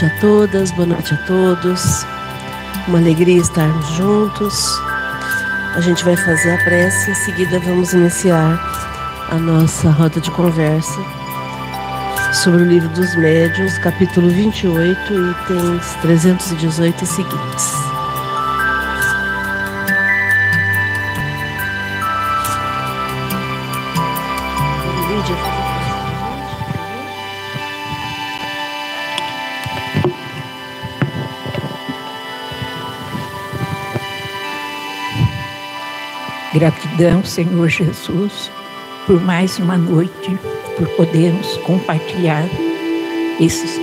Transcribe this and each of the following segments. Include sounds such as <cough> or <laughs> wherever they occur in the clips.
Noite a todas, boa noite a todos. Uma alegria estarmos juntos. A gente vai fazer a prece, em seguida vamos iniciar a nossa roda de conversa sobre o livro dos médiuns, capítulo 28, itens 318 e seguintes. Gratidão, Senhor Jesus, por mais uma noite, por podermos compartilhar esses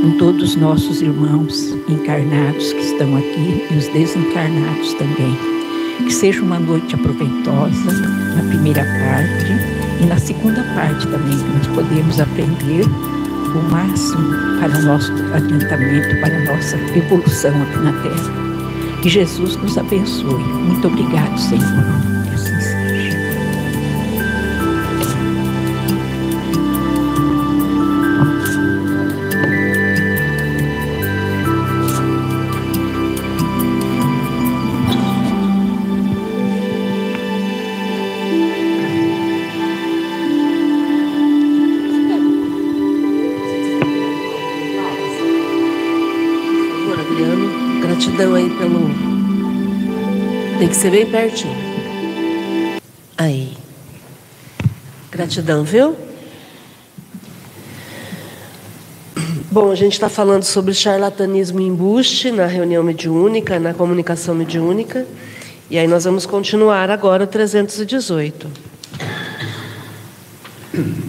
com todos os nossos irmãos encarnados que estão aqui e os desencarnados também. Que seja uma noite aproveitosa na primeira parte e na segunda parte também, que nós podemos aprender o máximo para o nosso adiantamento, para a nossa evolução aqui na Terra. Que Jesus nos abençoe. Muito obrigado, Senhor. Ser bem pertinho. Aí. Gratidão, viu? Bom, a gente está falando sobre charlatanismo e embuste na reunião mediúnica, na comunicação mediúnica. E aí nós vamos continuar agora o 318.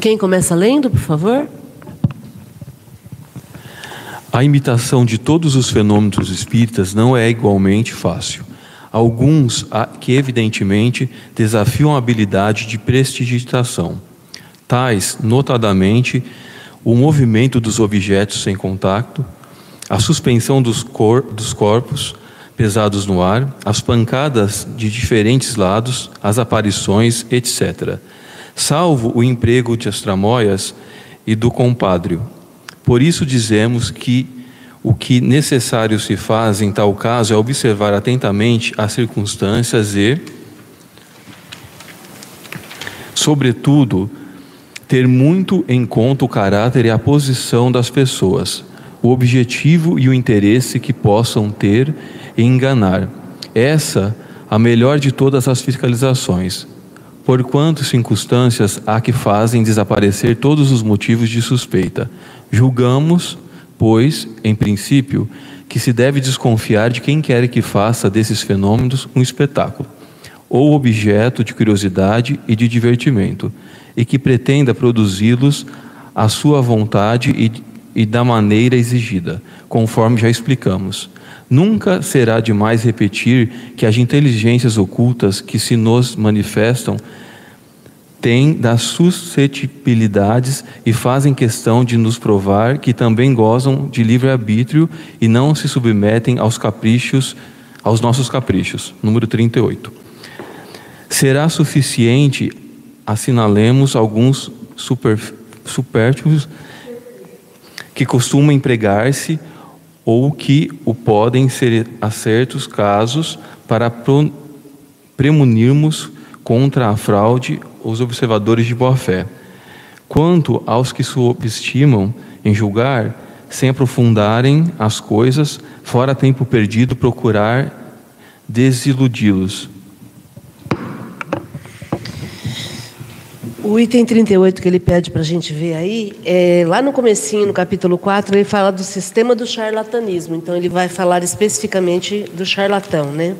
Quem começa lendo, por favor? A imitação de todos os fenômenos espíritas não é igualmente fácil. Alguns que, evidentemente, desafiam a habilidade de prestidigitação, tais, notadamente, o movimento dos objetos sem contato, a suspensão dos, cor dos corpos pesados no ar, as pancadas de diferentes lados, as aparições, etc. Salvo o emprego de astramóias e do compadrio. Por isso dizemos que o que necessário se faz em tal caso é observar atentamente as circunstâncias e, sobretudo, ter muito em conta o caráter e a posição das pessoas, o objetivo e o interesse que possam ter em enganar. Essa a melhor de todas as fiscalizações, por quanto circunstâncias há que fazem desaparecer todos os motivos de suspeita. Julgamos pois, em princípio, que se deve desconfiar de quem quer que faça desses fenômenos um espetáculo, ou objeto de curiosidade e de divertimento, e que pretenda produzi-los à sua vontade e, e da maneira exigida, conforme já explicamos. Nunca será demais repetir que as inteligências ocultas que se nos manifestam têm das suscetibilidades e fazem questão de nos provar que também gozam de livre-arbítrio e não se submetem aos caprichos, aos nossos caprichos. Número 38. Será suficiente assinalemos alguns super, supérfluos que costumam empregar-se ou que o podem ser a certos casos para premunirmos contra a fraude os observadores de boa fé. Quanto aos que subestimam em julgar, sem aprofundarem as coisas, fora tempo perdido procurar desiludi-los. O item 38 que ele pede para a gente ver aí, é, lá no comecinho, no capítulo 4, ele fala do sistema do charlatanismo. Então, ele vai falar especificamente do charlatão, né?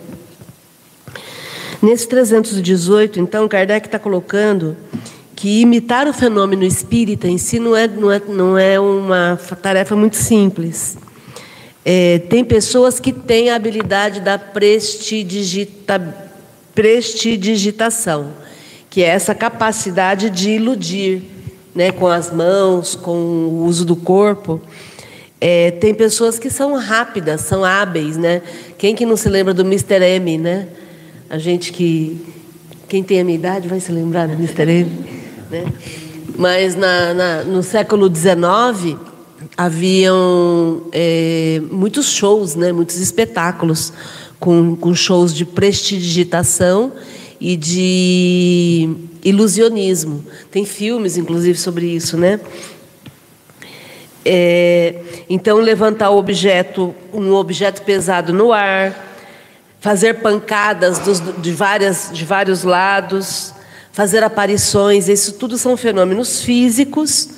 Nesse 318, então, Kardec está colocando que imitar o fenômeno espírita em si não é, não é, não é uma tarefa muito simples. É, tem pessoas que têm a habilidade da prestidigita, prestidigitação, que é essa capacidade de iludir né, com as mãos, com o uso do corpo. É, tem pessoas que são rápidas, são hábeis. Né? Quem que não se lembra do Mr. M, né? A gente que. Quem tem a minha idade vai se lembrar do Mr. M. Né? Mas na, na, no século XIX, haviam é, muitos shows, né, muitos espetáculos com, com shows de prestidigitação e de ilusionismo. Tem filmes, inclusive, sobre isso, né? É, então, levantar o objeto, um objeto pesado no ar, fazer pancadas dos, de, várias, de vários lados, fazer aparições, isso tudo são fenômenos físicos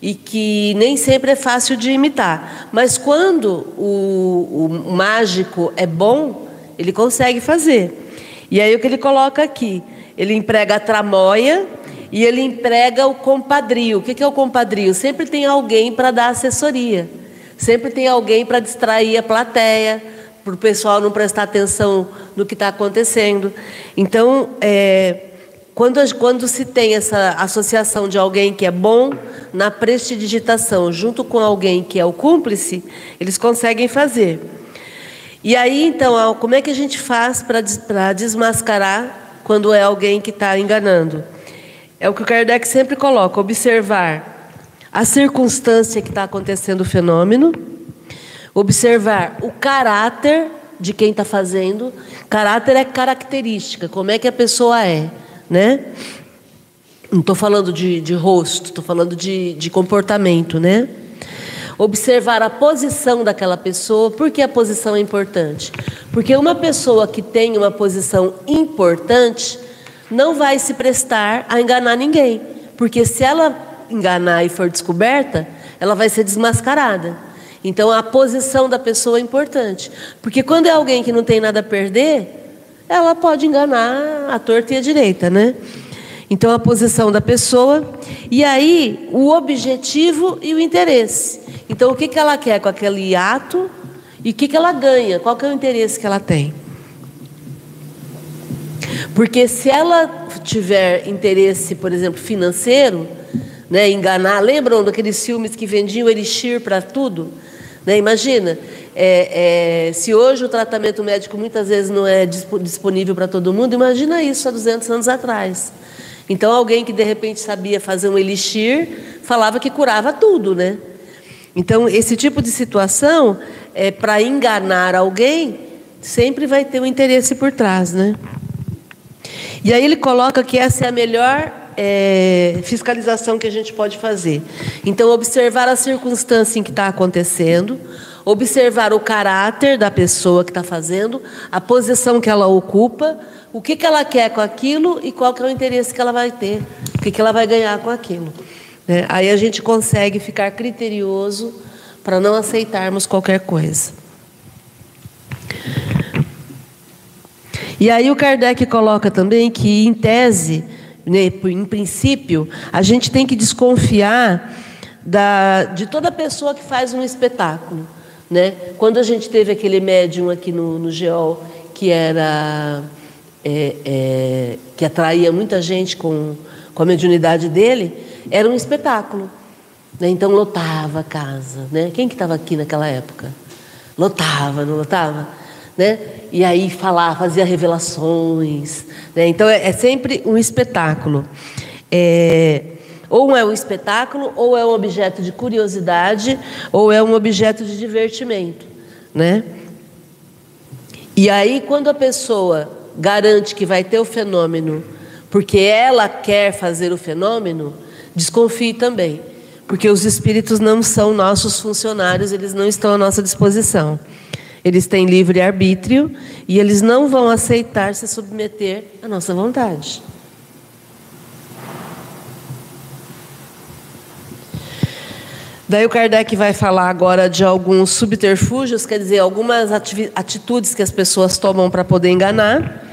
e que nem sempre é fácil de imitar. Mas quando o, o mágico é bom, ele consegue fazer. E aí o que ele coloca aqui? Ele emprega a tramóia e ele emprega o compadrio. O que é o compadrio? Sempre tem alguém para dar assessoria. Sempre tem alguém para distrair a plateia, para o pessoal não prestar atenção no que está acontecendo. Então, é, quando, quando se tem essa associação de alguém que é bom na prestidigitação junto com alguém que é o cúmplice, eles conseguem fazer. E aí, então, como é que a gente faz para desmascarar quando é alguém que está enganando? É o que o Kardec sempre coloca: observar a circunstância que está acontecendo o fenômeno, observar o caráter de quem está fazendo. Caráter é característica, como é que a pessoa é, né? Não estou falando de, de rosto, estou falando de, de comportamento, né? observar a posição daquela pessoa. Por que a posição é importante? Porque uma pessoa que tem uma posição importante não vai se prestar a enganar ninguém. Porque se ela enganar e for descoberta, ela vai ser desmascarada. Então a posição da pessoa é importante. Porque quando é alguém que não tem nada a perder, ela pode enganar a torta e a direita, né? Então a posição da pessoa e aí o objetivo e o interesse. Então, o que, que ela quer com aquele ato e o que, que ela ganha? Qual que é o interesse que ela tem? Porque se ela tiver interesse, por exemplo, financeiro, né, enganar, lembram daqueles filmes que vendiam elixir para tudo? Né, imagina, é, é, se hoje o tratamento médico muitas vezes não é disponível para todo mundo, imagina isso há 200 anos atrás. Então, alguém que de repente sabia fazer um elixir falava que curava tudo, né? Então, esse tipo de situação, é, para enganar alguém, sempre vai ter um interesse por trás, né? E aí ele coloca que essa é a melhor é, fiscalização que a gente pode fazer. Então, observar a circunstância em que está acontecendo, observar o caráter da pessoa que está fazendo, a posição que ela ocupa, o que, que ela quer com aquilo e qual que é o interesse que ela vai ter, o que, que ela vai ganhar com aquilo. Né? Aí a gente consegue ficar criterioso para não aceitarmos qualquer coisa. E aí o Kardec coloca também que, em tese, né, em princípio, a gente tem que desconfiar da, de toda pessoa que faz um espetáculo. Né? Quando a gente teve aquele médium aqui no, no GEOL que era é, é, que atraía muita gente com, com a mediunidade dele, era um espetáculo. Né? Então lotava a casa. Né? Quem que estava aqui naquela época? Lotava, não lotava? Né? E aí falava, fazia revelações. Né? Então é, é, sempre um espetáculo. É, ou é um espetáculo, ou é um objeto de curiosidade, ou é um objeto de divertimento. Né? E aí, quando a pessoa garante que vai ter o fenômeno porque ela quer fazer o fenômeno, Desconfie também, porque os espíritos não são nossos funcionários, eles não estão à nossa disposição. Eles têm livre arbítrio e eles não vão aceitar se submeter à nossa vontade. Daí o Kardec vai falar agora de alguns subterfúgios, quer dizer, algumas atitudes que as pessoas tomam para poder enganar.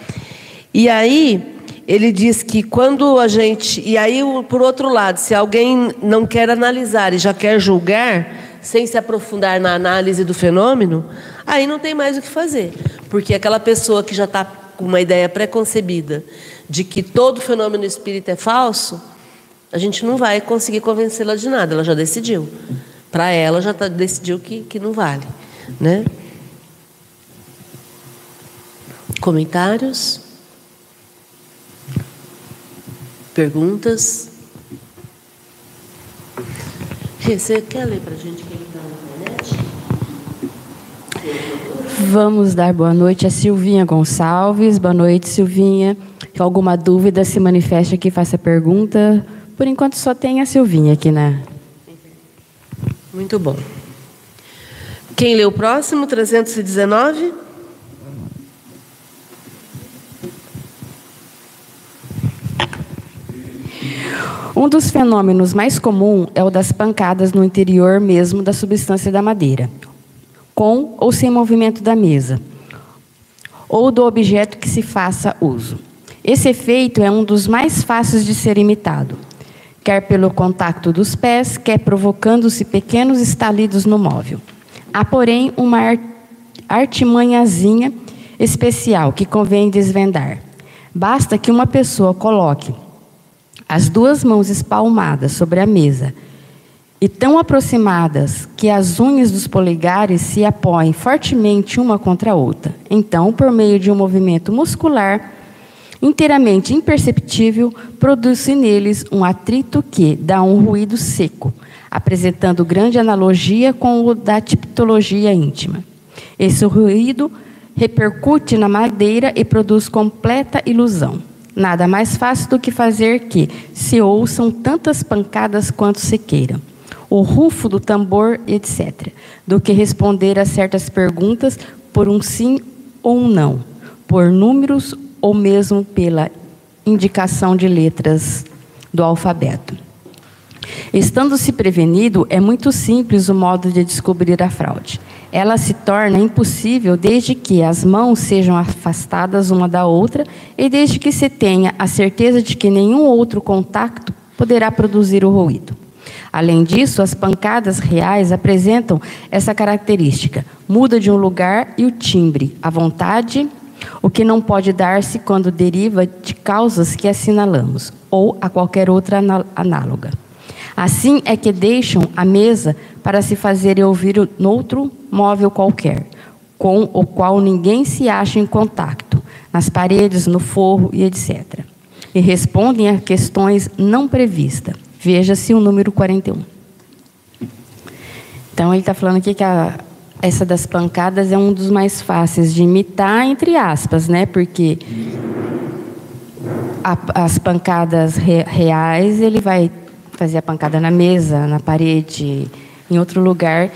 E aí, ele diz que quando a gente. E aí, por outro lado, se alguém não quer analisar e já quer julgar, sem se aprofundar na análise do fenômeno, aí não tem mais o que fazer. Porque aquela pessoa que já está com uma ideia preconcebida de que todo fenômeno espírita é falso, a gente não vai conseguir convencê-la de nada, ela já decidiu. Para ela, já tá, decidiu que, que não vale. Né? Comentários? Perguntas? Você quer ler para a gente? Vamos dar boa noite a Silvinha Gonçalves. Boa noite, Silvinha. Se alguma dúvida, se manifeste aqui, faça pergunta. Por enquanto só tem a Silvinha aqui né? Muito bom. Quem lê o próximo, 319? Um dos fenômenos mais comuns é o das pancadas no interior mesmo da substância da madeira, com ou sem movimento da mesa, ou do objeto que se faça uso. Esse efeito é um dos mais fáceis de ser imitado, quer pelo contato dos pés, quer provocando-se pequenos estalidos no móvel. Há, porém, uma artimanhazinha especial que convém desvendar. Basta que uma pessoa coloque as duas mãos espalmadas sobre a mesa e tão aproximadas que as unhas dos polegares se apoiem fortemente uma contra a outra. Então, por meio de um movimento muscular inteiramente imperceptível, produz-se neles um atrito que dá um ruído seco, apresentando grande analogia com o da tipologia íntima. Esse ruído repercute na madeira e produz completa ilusão. Nada mais fácil do que fazer que se ouçam tantas pancadas quanto se queiram, o rufo do tambor, etc., do que responder a certas perguntas por um sim ou um não, por números ou mesmo pela indicação de letras do alfabeto. Estando-se prevenido, é muito simples o modo de descobrir a fraude ela se torna impossível desde que as mãos sejam afastadas uma da outra e desde que se tenha a certeza de que nenhum outro contato poderá produzir o ruído. Além disso, as pancadas reais apresentam essa característica: muda de um lugar e o timbre, a vontade, o que não pode dar-se quando deriva de causas que assinalamos, ou a qualquer outra análoga. Assim é que deixam a mesa para se fazer ouvir noutro móvel qualquer, com o qual ninguém se acha em contato, nas paredes, no forro e etc. E respondem a questões não previstas. Veja-se o número 41. Então, ele está falando aqui que a, essa das pancadas é um dos mais fáceis de imitar, entre aspas, né? Porque a, as pancadas re, reais, ele vai fazer a pancada na mesa, na parede, em outro lugar.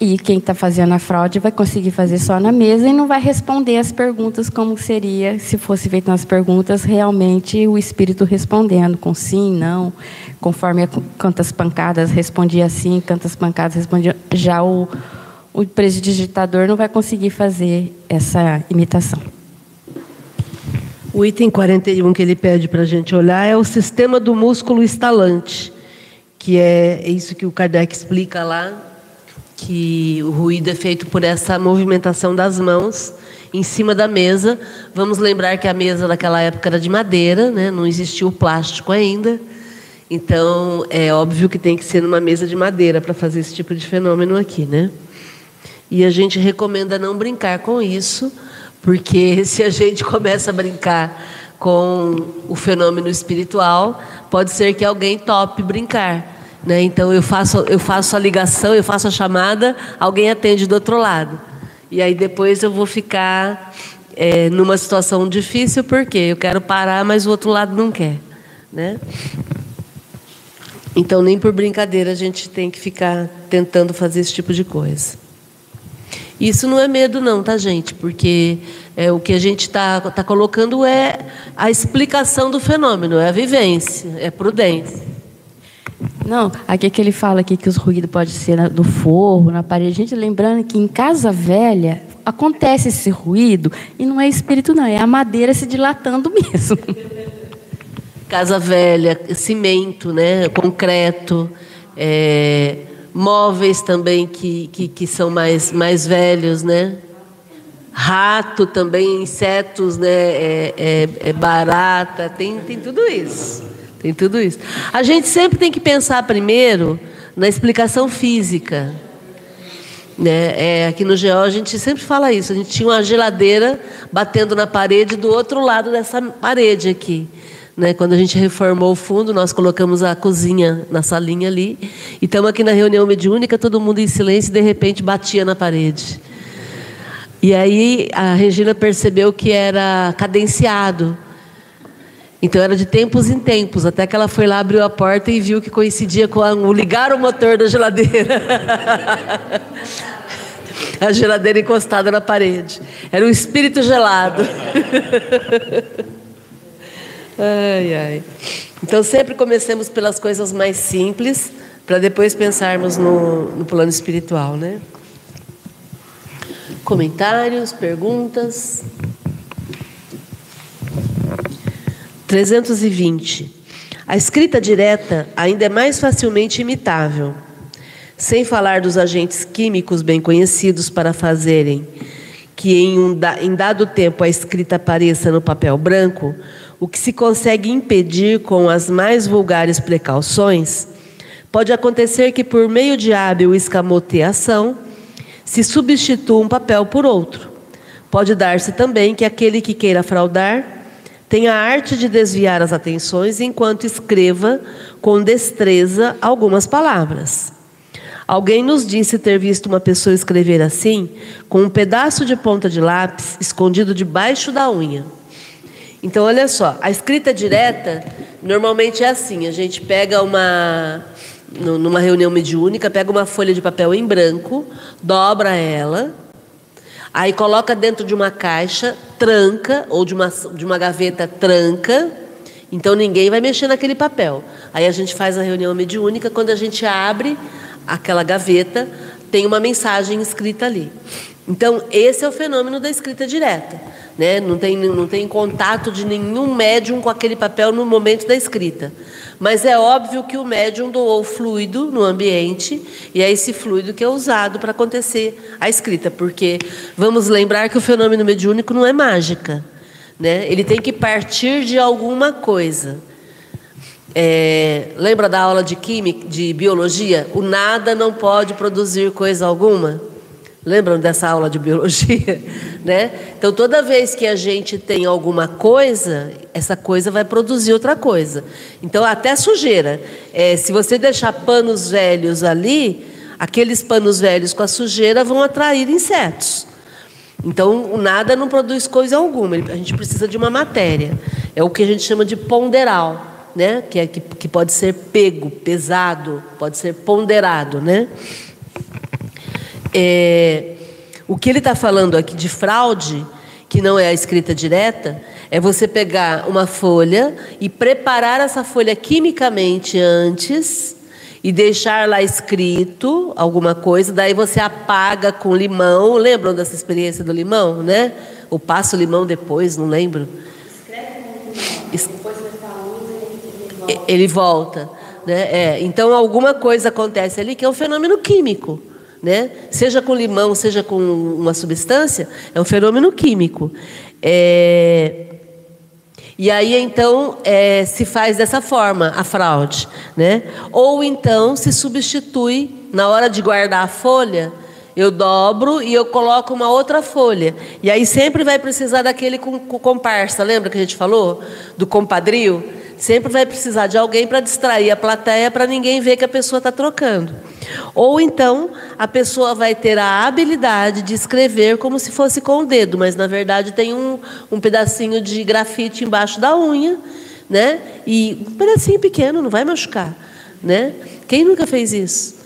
E quem está fazendo a fraude vai conseguir fazer só na mesa e não vai responder as perguntas como seria se fosse feito nas perguntas realmente o espírito respondendo com sim, não, conforme quantas pancadas respondia sim, quantas pancadas respondia. Já o, o prestidigitador não vai conseguir fazer essa imitação. O item 41 que ele pede para a gente olhar é o sistema do músculo estalante, que é isso que o Kardec explica lá, que o ruído é feito por essa movimentação das mãos em cima da mesa. Vamos lembrar que a mesa naquela época era de madeira, né? não existia o plástico ainda. Então, é óbvio que tem que ser numa mesa de madeira para fazer esse tipo de fenômeno aqui, né? E a gente recomenda não brincar com isso, porque <laughs> se a gente começa a brincar com o fenômeno espiritual, pode ser que alguém tope brincar. Né? Então eu faço, eu faço a ligação, eu faço a chamada, alguém atende do outro lado. E aí depois eu vou ficar é, numa situação difícil, porque eu quero parar, mas o outro lado não quer. Né? Então, nem por brincadeira a gente tem que ficar tentando fazer esse tipo de coisa. Isso não é medo, não, tá, gente? Porque é, o que a gente está tá colocando é a explicação do fenômeno, é a vivência, é prudência. Não, aqui é que ele fala aqui que os ruídos podem ser do forro, na parede. Gente, lembrando que em casa velha acontece esse ruído e não é espírito, não, é a madeira se dilatando <laughs> mesmo. Casa velha, cimento, né, concreto. É móveis também que, que, que, são mais, mais velhos, né? Rato também, insetos, né? É, é, é, barata, tem, tem tudo isso. Tem tudo isso. A gente sempre tem que pensar primeiro na explicação física. Né? É, aqui no GEO a gente sempre fala isso. A gente tinha uma geladeira batendo na parede do outro lado dessa parede aqui. Né? Quando a gente reformou o fundo, nós colocamos a cozinha na salinha ali. E estamos aqui na reunião mediúnica, todo mundo em silêncio e de repente batia na parede. E aí a Regina percebeu que era cadenciado. Então era de tempos em tempos, até que ela foi lá, abriu a porta e viu que coincidia com o ligar o motor da geladeira. <laughs> a geladeira encostada na parede. Era um espírito gelado. <laughs> ai, ai. Então sempre comecemos pelas coisas mais simples, para depois pensarmos no, no plano espiritual, né? Comentários, perguntas? 320. A escrita direta ainda é mais facilmente imitável. Sem falar dos agentes químicos bem conhecidos para fazerem que em, um em dado tempo a escrita apareça no papel branco, o que se consegue impedir com as mais vulgares precauções, pode acontecer que, por meio de hábil escamoteação, se substitua um papel por outro. Pode dar-se também que aquele que queira fraudar tem a arte de desviar as atenções enquanto escreva com destreza algumas palavras. Alguém nos disse ter visto uma pessoa escrever assim, com um pedaço de ponta de lápis escondido debaixo da unha. Então, olha só, a escrita direta normalmente é assim: a gente pega uma. numa reunião mediúnica, pega uma folha de papel em branco, dobra ela, Aí coloca dentro de uma caixa, tranca, ou de uma, de uma gaveta, tranca. Então ninguém vai mexer naquele papel. Aí a gente faz a reunião mediúnica, quando a gente abre aquela gaveta, tem uma mensagem escrita ali. Então, esse é o fenômeno da escrita direta. Né? Não, tem, não tem contato de nenhum médium com aquele papel no momento da escrita. Mas é óbvio que o médium doou fluido no ambiente e é esse fluido que é usado para acontecer a escrita, porque vamos lembrar que o fenômeno mediúnico não é mágica, né? Ele tem que partir de alguma coisa. É, lembra da aula de química, de biologia? O nada não pode produzir coisa alguma. Lembram dessa aula de biologia? <laughs> Né? Então, toda vez que a gente tem alguma coisa, essa coisa vai produzir outra coisa. Então, até sujeira. É, se você deixar panos velhos ali, aqueles panos velhos com a sujeira vão atrair insetos. Então, nada não produz coisa alguma. A gente precisa de uma matéria. É o que a gente chama de ponderal, né? que, é, que, que pode ser pego, pesado, pode ser ponderado. Né? É, o que ele está falando aqui de fraude, que não é a escrita direta, é você pegar uma folha e preparar essa folha quimicamente antes e deixar lá escrito alguma coisa, daí você apaga com limão. Lembram dessa experiência do limão, né? Ou passa o limão depois, não lembro. Escreve ele volta. Né? É, então alguma coisa acontece ali que é um fenômeno químico né? seja com limão, seja com uma substância, é um fenômeno químico. É... E aí então é, se faz dessa forma a fraude, né? Ou então se substitui na hora de guardar a folha, eu dobro e eu coloco uma outra folha. E aí sempre vai precisar daquele com, com comparsa, lembra que a gente falou do compadrio? Sempre vai precisar de alguém para distrair a plateia para ninguém ver que a pessoa está trocando. Ou então a pessoa vai ter a habilidade de escrever como se fosse com o dedo, mas na verdade tem um, um pedacinho de grafite embaixo da unha, né? E um pedacinho pequeno, não vai machucar, né? Quem nunca fez isso,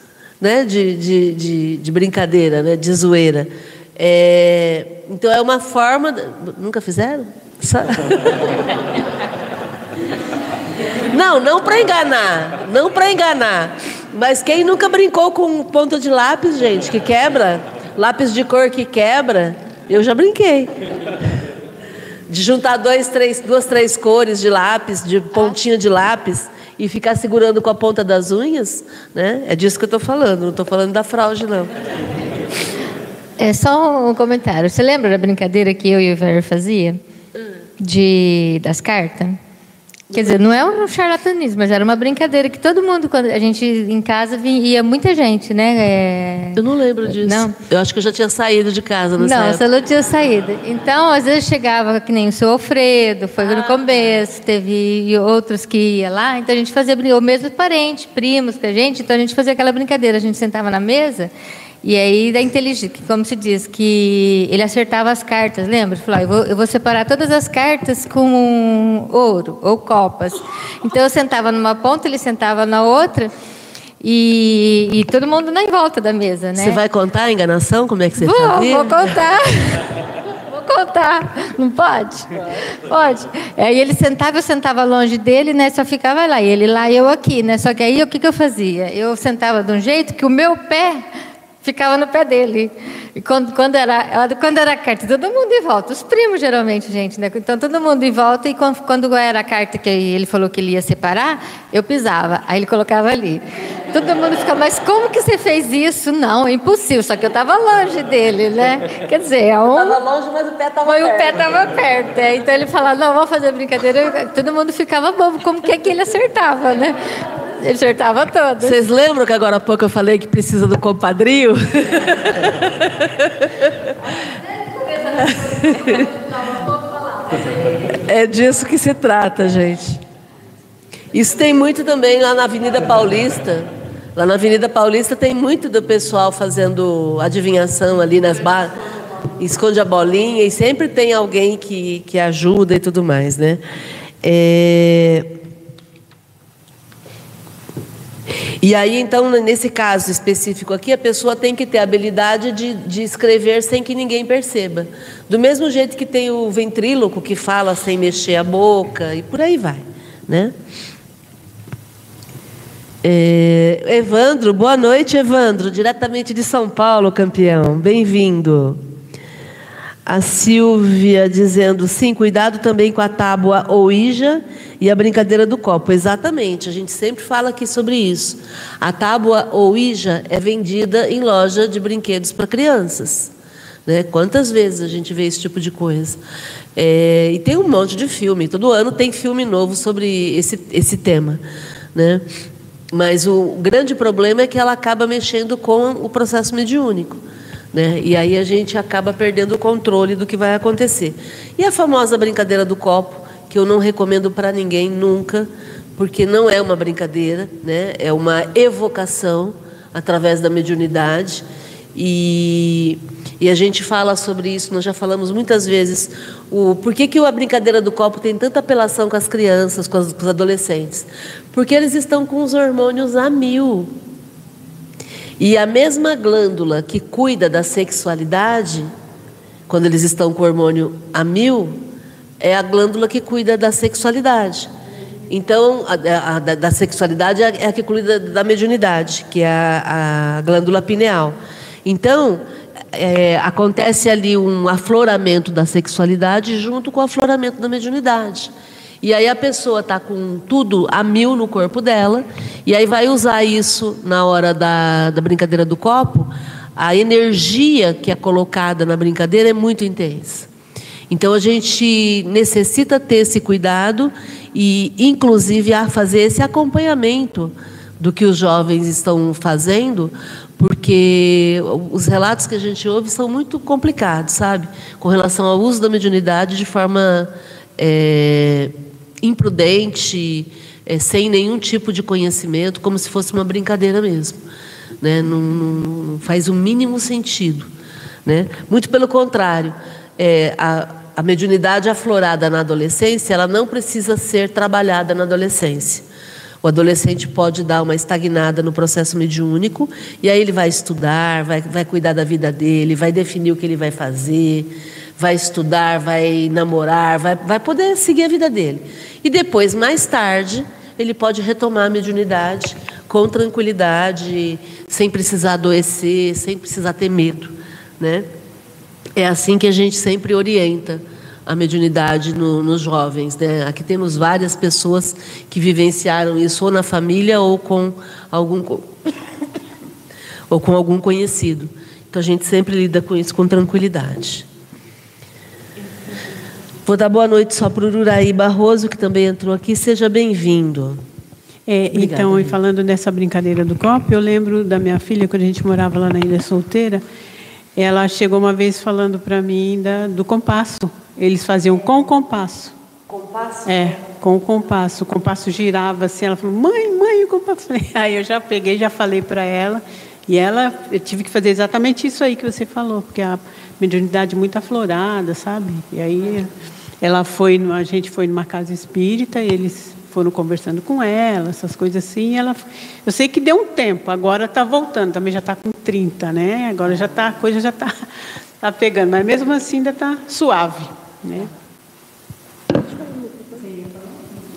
né? De, de, de, de brincadeira, né? De zoeira. É, então é uma forma. Nunca fizeram? <laughs> Não, não para enganar, não para enganar. Mas quem nunca brincou com ponta de lápis, gente, que quebra? Lápis de cor que quebra? Eu já brinquei. De juntar dois, três, duas, três cores de lápis, de pontinha de lápis, e ficar segurando com a ponta das unhas, né? É disso que eu estou falando, não estou falando da fraude, não. É só um comentário. Você lembra da brincadeira que eu e o Ver fazia? De, das cartas? Quer dizer, não é um charlatanismo, mas era uma brincadeira que todo mundo, quando a gente em casa ia muita gente, né? É... Eu não lembro disso. Não. Eu acho que eu já tinha saído de casa nessa Não, época. você não tinha saído. Então, às vezes chegava que nem o seu Alfredo, foi ah. no começo, teve outros que ia lá, então a gente fazia, ou mesmo parente, primos com a gente, então a gente fazia aquela brincadeira, a gente sentava na mesa E aí, da inteligência, como se diz, que ele acertava as cartas, lembra? Falou, eu vou, eu vou separar todas as cartas com ouro ou copas. Então, eu sentava numa ponta, ele sentava na outra, e, e todo mundo na volta da mesa, né? Você vai contar a enganação? Como é que você vou, fazia? Vou contar. <laughs> vou contar. Não pode? Pode. Aí ele sentava, eu sentava longe dele, né? Só ficava lá. Ele lá e eu aqui, né? Só que aí o que, que eu fazia? Eu sentava de um jeito que o meu pé ficava no pé dele. E quando, quando, era, quando era a carta, todo mundo em volta, os primos geralmente, gente, né? Então todo mundo em volta, e quando, quando era a carta que ele falou que ele ia separar, eu pisava, aí ele colocava ali. Todo mundo fica, mas como que você fez isso? Não, é impossível, só que eu estava longe dele, né? Quer dizer, é um. Estava longe, mas o pé estava perto. O pé estava perto. É. Então ele falava, não, vamos fazer brincadeira. Todo mundo ficava bobo, como que é que ele acertava, né? Ele acertava todas. Vocês lembram que agora há pouco eu falei que precisa do compadrio? <laughs> é disso que se trata, gente. Isso tem muito também lá na Avenida Paulista. Lá na Avenida Paulista tem muito do pessoal fazendo adivinhação ali nas barras. Esconde a bolinha e sempre tem alguém que, que ajuda e tudo mais, né? É... E aí, então, nesse caso específico aqui, a pessoa tem que ter a habilidade de, de escrever sem que ninguém perceba. Do mesmo jeito que tem o ventríloco que fala sem mexer a boca e por aí vai, né? É, Evandro, boa noite, Evandro, diretamente de São Paulo, campeão. Bem-vindo. A Silvia dizendo, sim, cuidado também com a tábua Ouija e a brincadeira do copo. Exatamente, a gente sempre fala aqui sobre isso. A tábua Ouija é vendida em loja de brinquedos para crianças. Né? Quantas vezes a gente vê esse tipo de coisa? É, e tem um monte de filme, todo ano tem filme novo sobre esse, esse tema. Né? Mas o grande problema é que ela acaba mexendo com o processo mediúnico. Né? E aí a gente acaba perdendo o controle do que vai acontecer. E a famosa brincadeira do copo, que eu não recomendo para ninguém nunca, porque não é uma brincadeira, né? é uma evocação através da mediunidade. E, e a gente fala sobre isso, nós já falamos muitas vezes, o, por que, que a brincadeira do copo tem tanta apelação com as crianças, com, com os adolescentes? Porque eles estão com os hormônios a mil. E a mesma glândula que cuida da sexualidade, quando eles estão com o hormônio a mil, é a glândula que cuida da sexualidade. Então, a, a, da sexualidade é a que cuida da mediunidade, que é a, a glândula pineal. Então, é, acontece ali um afloramento da sexualidade junto com o afloramento da mediunidade. E aí a pessoa está com tudo a mil no corpo dela, e aí vai usar isso na hora da, da brincadeira do copo. A energia que é colocada na brincadeira é muito intensa. Então a gente necessita ter esse cuidado e, inclusive, a fazer esse acompanhamento do que os jovens estão fazendo, porque os relatos que a gente ouve são muito complicados, sabe? Com relação ao uso da mediunidade de forma é, imprudente, é, sem nenhum tipo de conhecimento, como se fosse uma brincadeira mesmo. Né? Não, não faz o mínimo sentido. Né? Muito pelo contrário, é, a, a mediunidade aflorada na adolescência, ela não precisa ser trabalhada na adolescência. O adolescente pode dar uma estagnada no processo mediúnico, e aí ele vai estudar, vai, vai cuidar da vida dele, vai definir o que ele vai fazer, vai estudar, vai namorar, vai, vai poder seguir a vida dele. E depois, mais tarde, ele pode retomar a mediunidade com tranquilidade, sem precisar adoecer, sem precisar ter medo. Né? É assim que a gente sempre orienta a mediunidade no, nos jovens. Né? Aqui temos várias pessoas que vivenciaram isso ou na família ou com algum, ou com algum conhecido. Então a gente sempre lida com isso com tranquilidade. Vou dar boa noite só para o Uraí Barroso, que também entrou aqui. Seja bem-vindo. É, então, e falando dessa brincadeira do copo, eu lembro da minha filha, quando a gente morava lá na Ilha Solteira, ela chegou uma vez falando para mim da, do compasso. Eles faziam com o compasso. Compasso? É, com o compasso. O compasso girava assim. Ela falou, mãe, mãe, o compasso. <laughs> Aí eu já peguei, já falei para ela E ela, eu tive que fazer exatamente isso aí que você falou, porque a mediunidade muito aflorada, sabe? E aí ela foi, a gente foi numa casa espírita, e eles foram conversando com ela, essas coisas assim. ela, eu sei que deu um tempo, agora está voltando, também já está com 30, né? Agora já tá, a coisa já está <laughs> tá pegando, mas mesmo assim ainda está suave, né?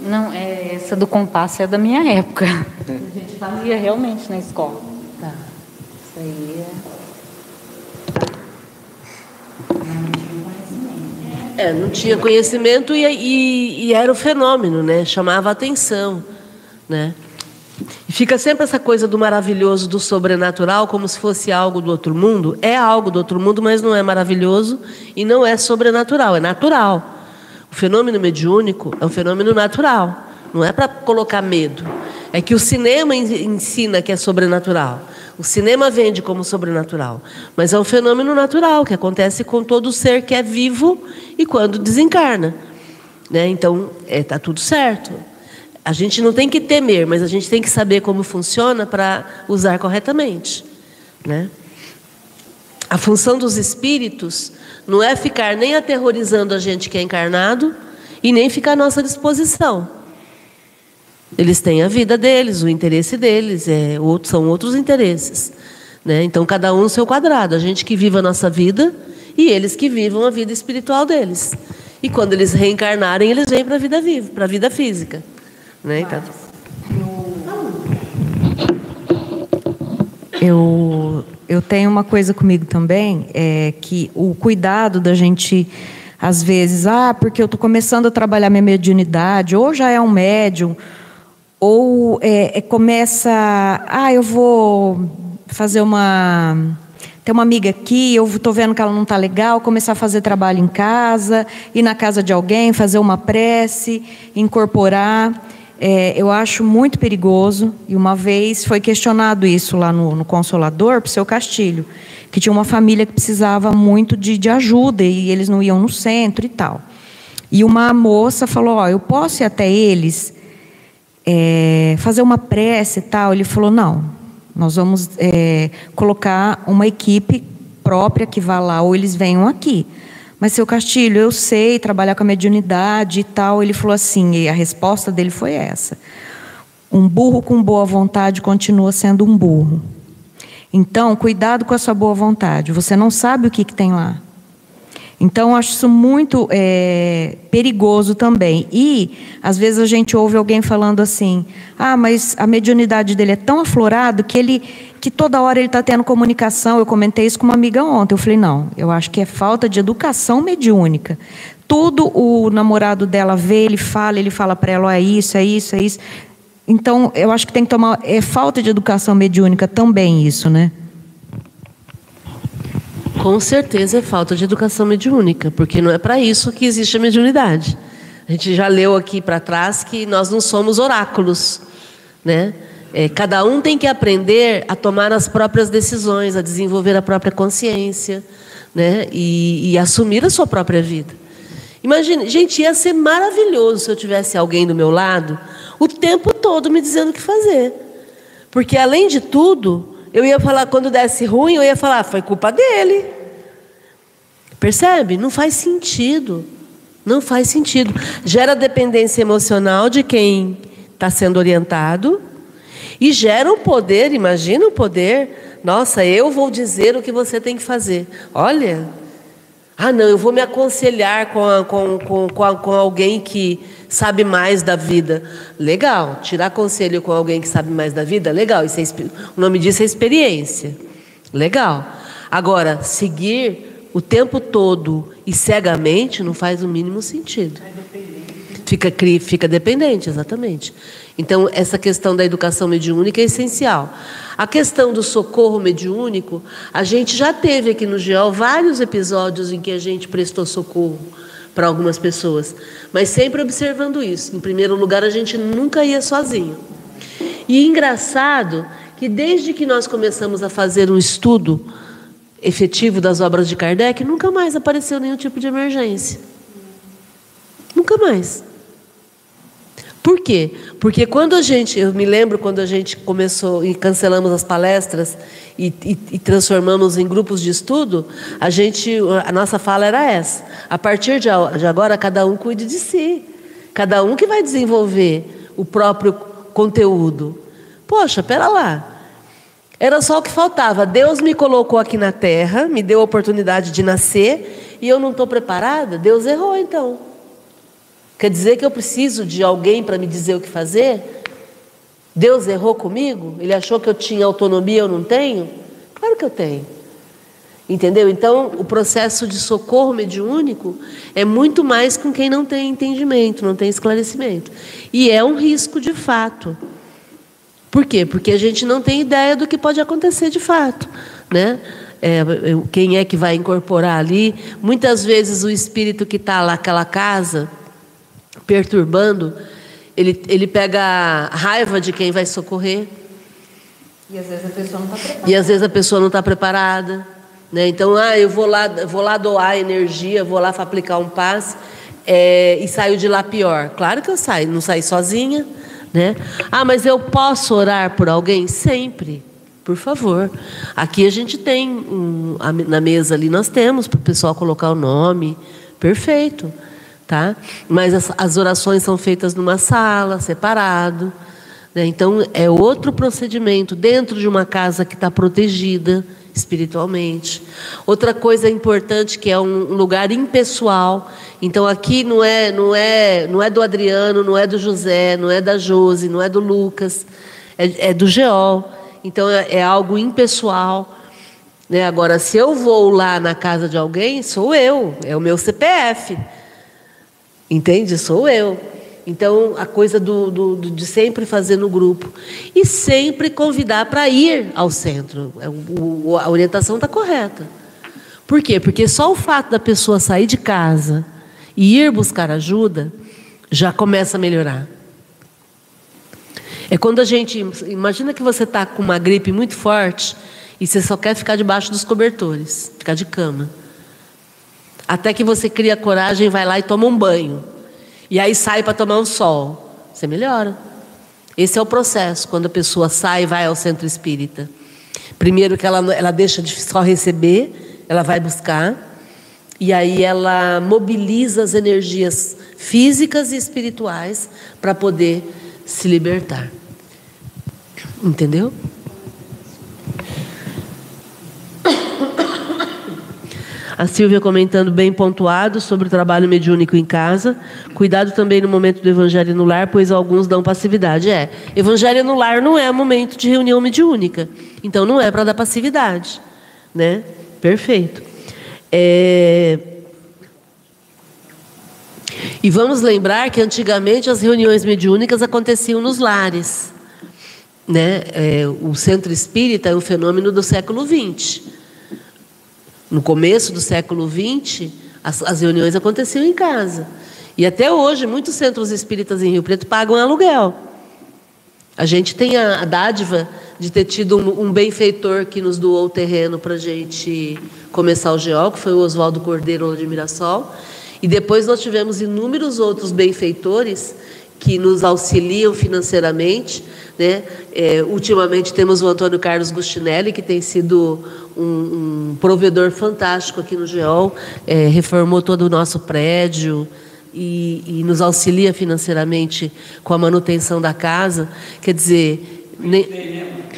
Não, é, essa do compasso é da minha época. <laughs> A gente fazia realmente na escola. Tá. Isso aí é. É, não tinha conhecimento e, e, e era o fenômeno, né? Chamava a atenção, né? E fica sempre essa coisa do maravilhoso, do sobrenatural, como se fosse algo do outro mundo. É algo do outro mundo, mas não é maravilhoso e não é sobrenatural, é natural. O fenômeno mediúnico é um fenômeno natural, não é para colocar medo. É que o cinema ensina que é sobrenatural. O cinema vende como sobrenatural, mas é um fenômeno natural que acontece com todo ser que é vivo e quando desencarna. Né? Então, está é, tá tudo certo. A gente não tem que temer, mas a gente tem que saber como funciona para usar corretamente. Né? A função dos espíritos não é ficar nem aterrorizando a gente que é encarnado e nem ficar à nossa disposição. Eles têm a vida deles, o interesse deles, é, outros, são outros interesses. Né? Então, cada um no seu quadrado. A gente que vive a nossa vida e eles que vivam a vida espiritual deles. E quando eles reencarnarem, eles vêm para a vida viva, para a vida física. Né? Então... Eu eu tenho uma coisa comigo também, é que o cuidado da gente, às vezes, ah, porque eu estou começando a trabalhar minha mediunidade, ou já é um médium, ou é, é, começa, ah, eu vou fazer uma. Tem uma amiga aqui, eu estou vendo que ela não está legal, começar a fazer trabalho em casa, ir na casa de alguém, fazer uma prece, incorporar é, eu acho muito perigoso. E uma vez foi questionado isso lá no, no Consolador, para o seu Castilho, que tinha uma família que precisava muito de, de ajuda e eles não iam no centro e tal. E uma moça falou: Ó, eu posso ir até eles é, fazer uma prece e tal. Ele falou: Não, nós vamos é, colocar uma equipe própria que vá lá, ou eles venham aqui. Mas, seu Castilho, eu sei trabalhar com a mediunidade e tal. Ele falou assim, e a resposta dele foi essa: um burro com boa vontade continua sendo um burro. Então, cuidado com a sua boa vontade. Você não sabe o que, que tem lá. Então, acho isso muito é, perigoso também. E, às vezes, a gente ouve alguém falando assim: ah, mas a mediunidade dele é tão aflorado que ele que toda hora ele está tendo comunicação. Eu comentei isso com uma amiga ontem. Eu falei: não, eu acho que é falta de educação mediúnica. Tudo o namorado dela vê, ele fala, ele fala para ela: oh, é isso, é isso, é isso. Então, eu acho que tem que tomar. É falta de educação mediúnica também, isso, né? Com certeza é falta de educação mediúnica, porque não é para isso que existe a mediunidade. A gente já leu aqui para trás que nós não somos oráculos, né? É, cada um tem que aprender a tomar as próprias decisões, a desenvolver a própria consciência, né? E, e assumir a sua própria vida. Imagine, gente, ia ser maravilhoso se eu tivesse alguém do meu lado o tempo todo me dizendo o que fazer, porque além de tudo eu ia falar, quando desse ruim, eu ia falar, ah, foi culpa dele. Percebe? Não faz sentido. Não faz sentido. Gera dependência emocional de quem está sendo orientado e gera um poder, imagina o poder. Nossa, eu vou dizer o que você tem que fazer. Olha, ah, não, eu vou me aconselhar com, a, com, com, com, a, com alguém que sabe mais da vida. Legal. Tirar conselho com alguém que sabe mais da vida, legal. Isso é, o nome disso é experiência. Legal. Agora, seguir o tempo todo e cegamente não faz o mínimo sentido. Fica, fica dependente, exatamente. Então, essa questão da educação mediúnica é essencial. A questão do socorro mediúnico, a gente já teve aqui no GEO vários episódios em que a gente prestou socorro para algumas pessoas, mas sempre observando isso. Em primeiro lugar, a gente nunca ia sozinho. E engraçado que desde que nós começamos a fazer um estudo efetivo das obras de Kardec, nunca mais apareceu nenhum tipo de emergência. Nunca mais. Por quê? Porque quando a gente, eu me lembro quando a gente começou e cancelamos as palestras e, e, e, transformamos em grupos de estudo, a gente, a nossa fala era essa: a partir de agora, cada um cuide de si, cada um que vai desenvolver o próprio conteúdo. Poxa, pera lá. Era só o que faltava. Deus me colocou aqui na terra, me deu a oportunidade de nascer e eu não estou preparada. Deus errou então. Quer dizer que eu preciso de alguém para me dizer o que fazer? Deus errou comigo? Ele achou que eu tinha autonomia, eu não tenho? Claro que eu tenho. Entendeu? Então, o processo de socorro mediúnico é muito mais com quem não tem entendimento, não tem esclarecimento. E é um risco de fato. Por quê? Porque a gente não tem ideia do que pode acontecer de fato. Né? É, quem é que vai incorporar ali? Muitas vezes o espírito que está lá naquela casa, perturbando, ele, ele pega raiva de quem vai socorrer. E às vezes a pessoa não está preparada. E às vezes a pessoa não está preparada. Né? Então, ah, eu vou lá, vou lá doar energia, vou lá aplicar um passe é, e saio de lá pior. Claro que eu saio, não saí sozinha. Né? Ah, mas eu posso orar por alguém? Sempre, por favor. Aqui a gente tem, um, na mesa ali, nós temos para o pessoal colocar o nome. Perfeito. Tá? Mas as, as orações são feitas numa sala, separado. Né? Então, é outro procedimento dentro de uma casa que está protegida espiritualmente. Outra coisa importante que é um lugar impessoal. Então aqui não é não é não é do Adriano, não é do José, não é da Jose, não é do Lucas, é, é do Geol. Então é, é algo impessoal. Né? Agora, se eu vou lá na casa de alguém, sou eu, é o meu CPF. Entende? Sou eu. Então, a coisa do, do, do, de sempre fazer no grupo. E sempre convidar para ir ao centro. É, o, a orientação está correta. Por quê? Porque só o fato da pessoa sair de casa e ir buscar ajuda já começa a melhorar. É quando a gente. Imagina que você está com uma gripe muito forte e você só quer ficar debaixo dos cobertores, ficar de cama. Até que você cria coragem, vai lá e toma um banho. E aí sai para tomar um sol. Você melhora. Esse é o processo, quando a pessoa sai e vai ao centro espírita. Primeiro que ela, ela deixa de só receber, ela vai buscar. E aí ela mobiliza as energias físicas e espirituais para poder se libertar. Entendeu? A Silvia comentando bem pontuado sobre o trabalho mediúnico em casa. Cuidado também no momento do evangelho no lar, pois alguns dão passividade. É, evangelho no lar não é momento de reunião mediúnica. Então não é para dar passividade. Né? Perfeito. É... E vamos lembrar que antigamente as reuniões mediúnicas aconteciam nos lares. Né? É, o centro espírita é um fenômeno do século XX. No começo do século XX, as, as reuniões aconteciam em casa. E até hoje, muitos centros espíritas em Rio Preto pagam aluguel. A gente tem a, a dádiva de ter tido um, um, benfeitor que nos doou o terreno para a gente começar o GEO, que foi o Oswaldo Cordeiro de Mirassol. E depois nós tivemos inúmeros outros benfeitores que nos auxiliam financeiramente. Né? É, ultimamente temos o Antônio Carlos Gustinelli, que tem sido um, um provedor fantástico aqui no GEOL, é, reformou todo o nosso prédio e, e, nos auxilia financeiramente com a manutenção da casa. Quer dizer, nem,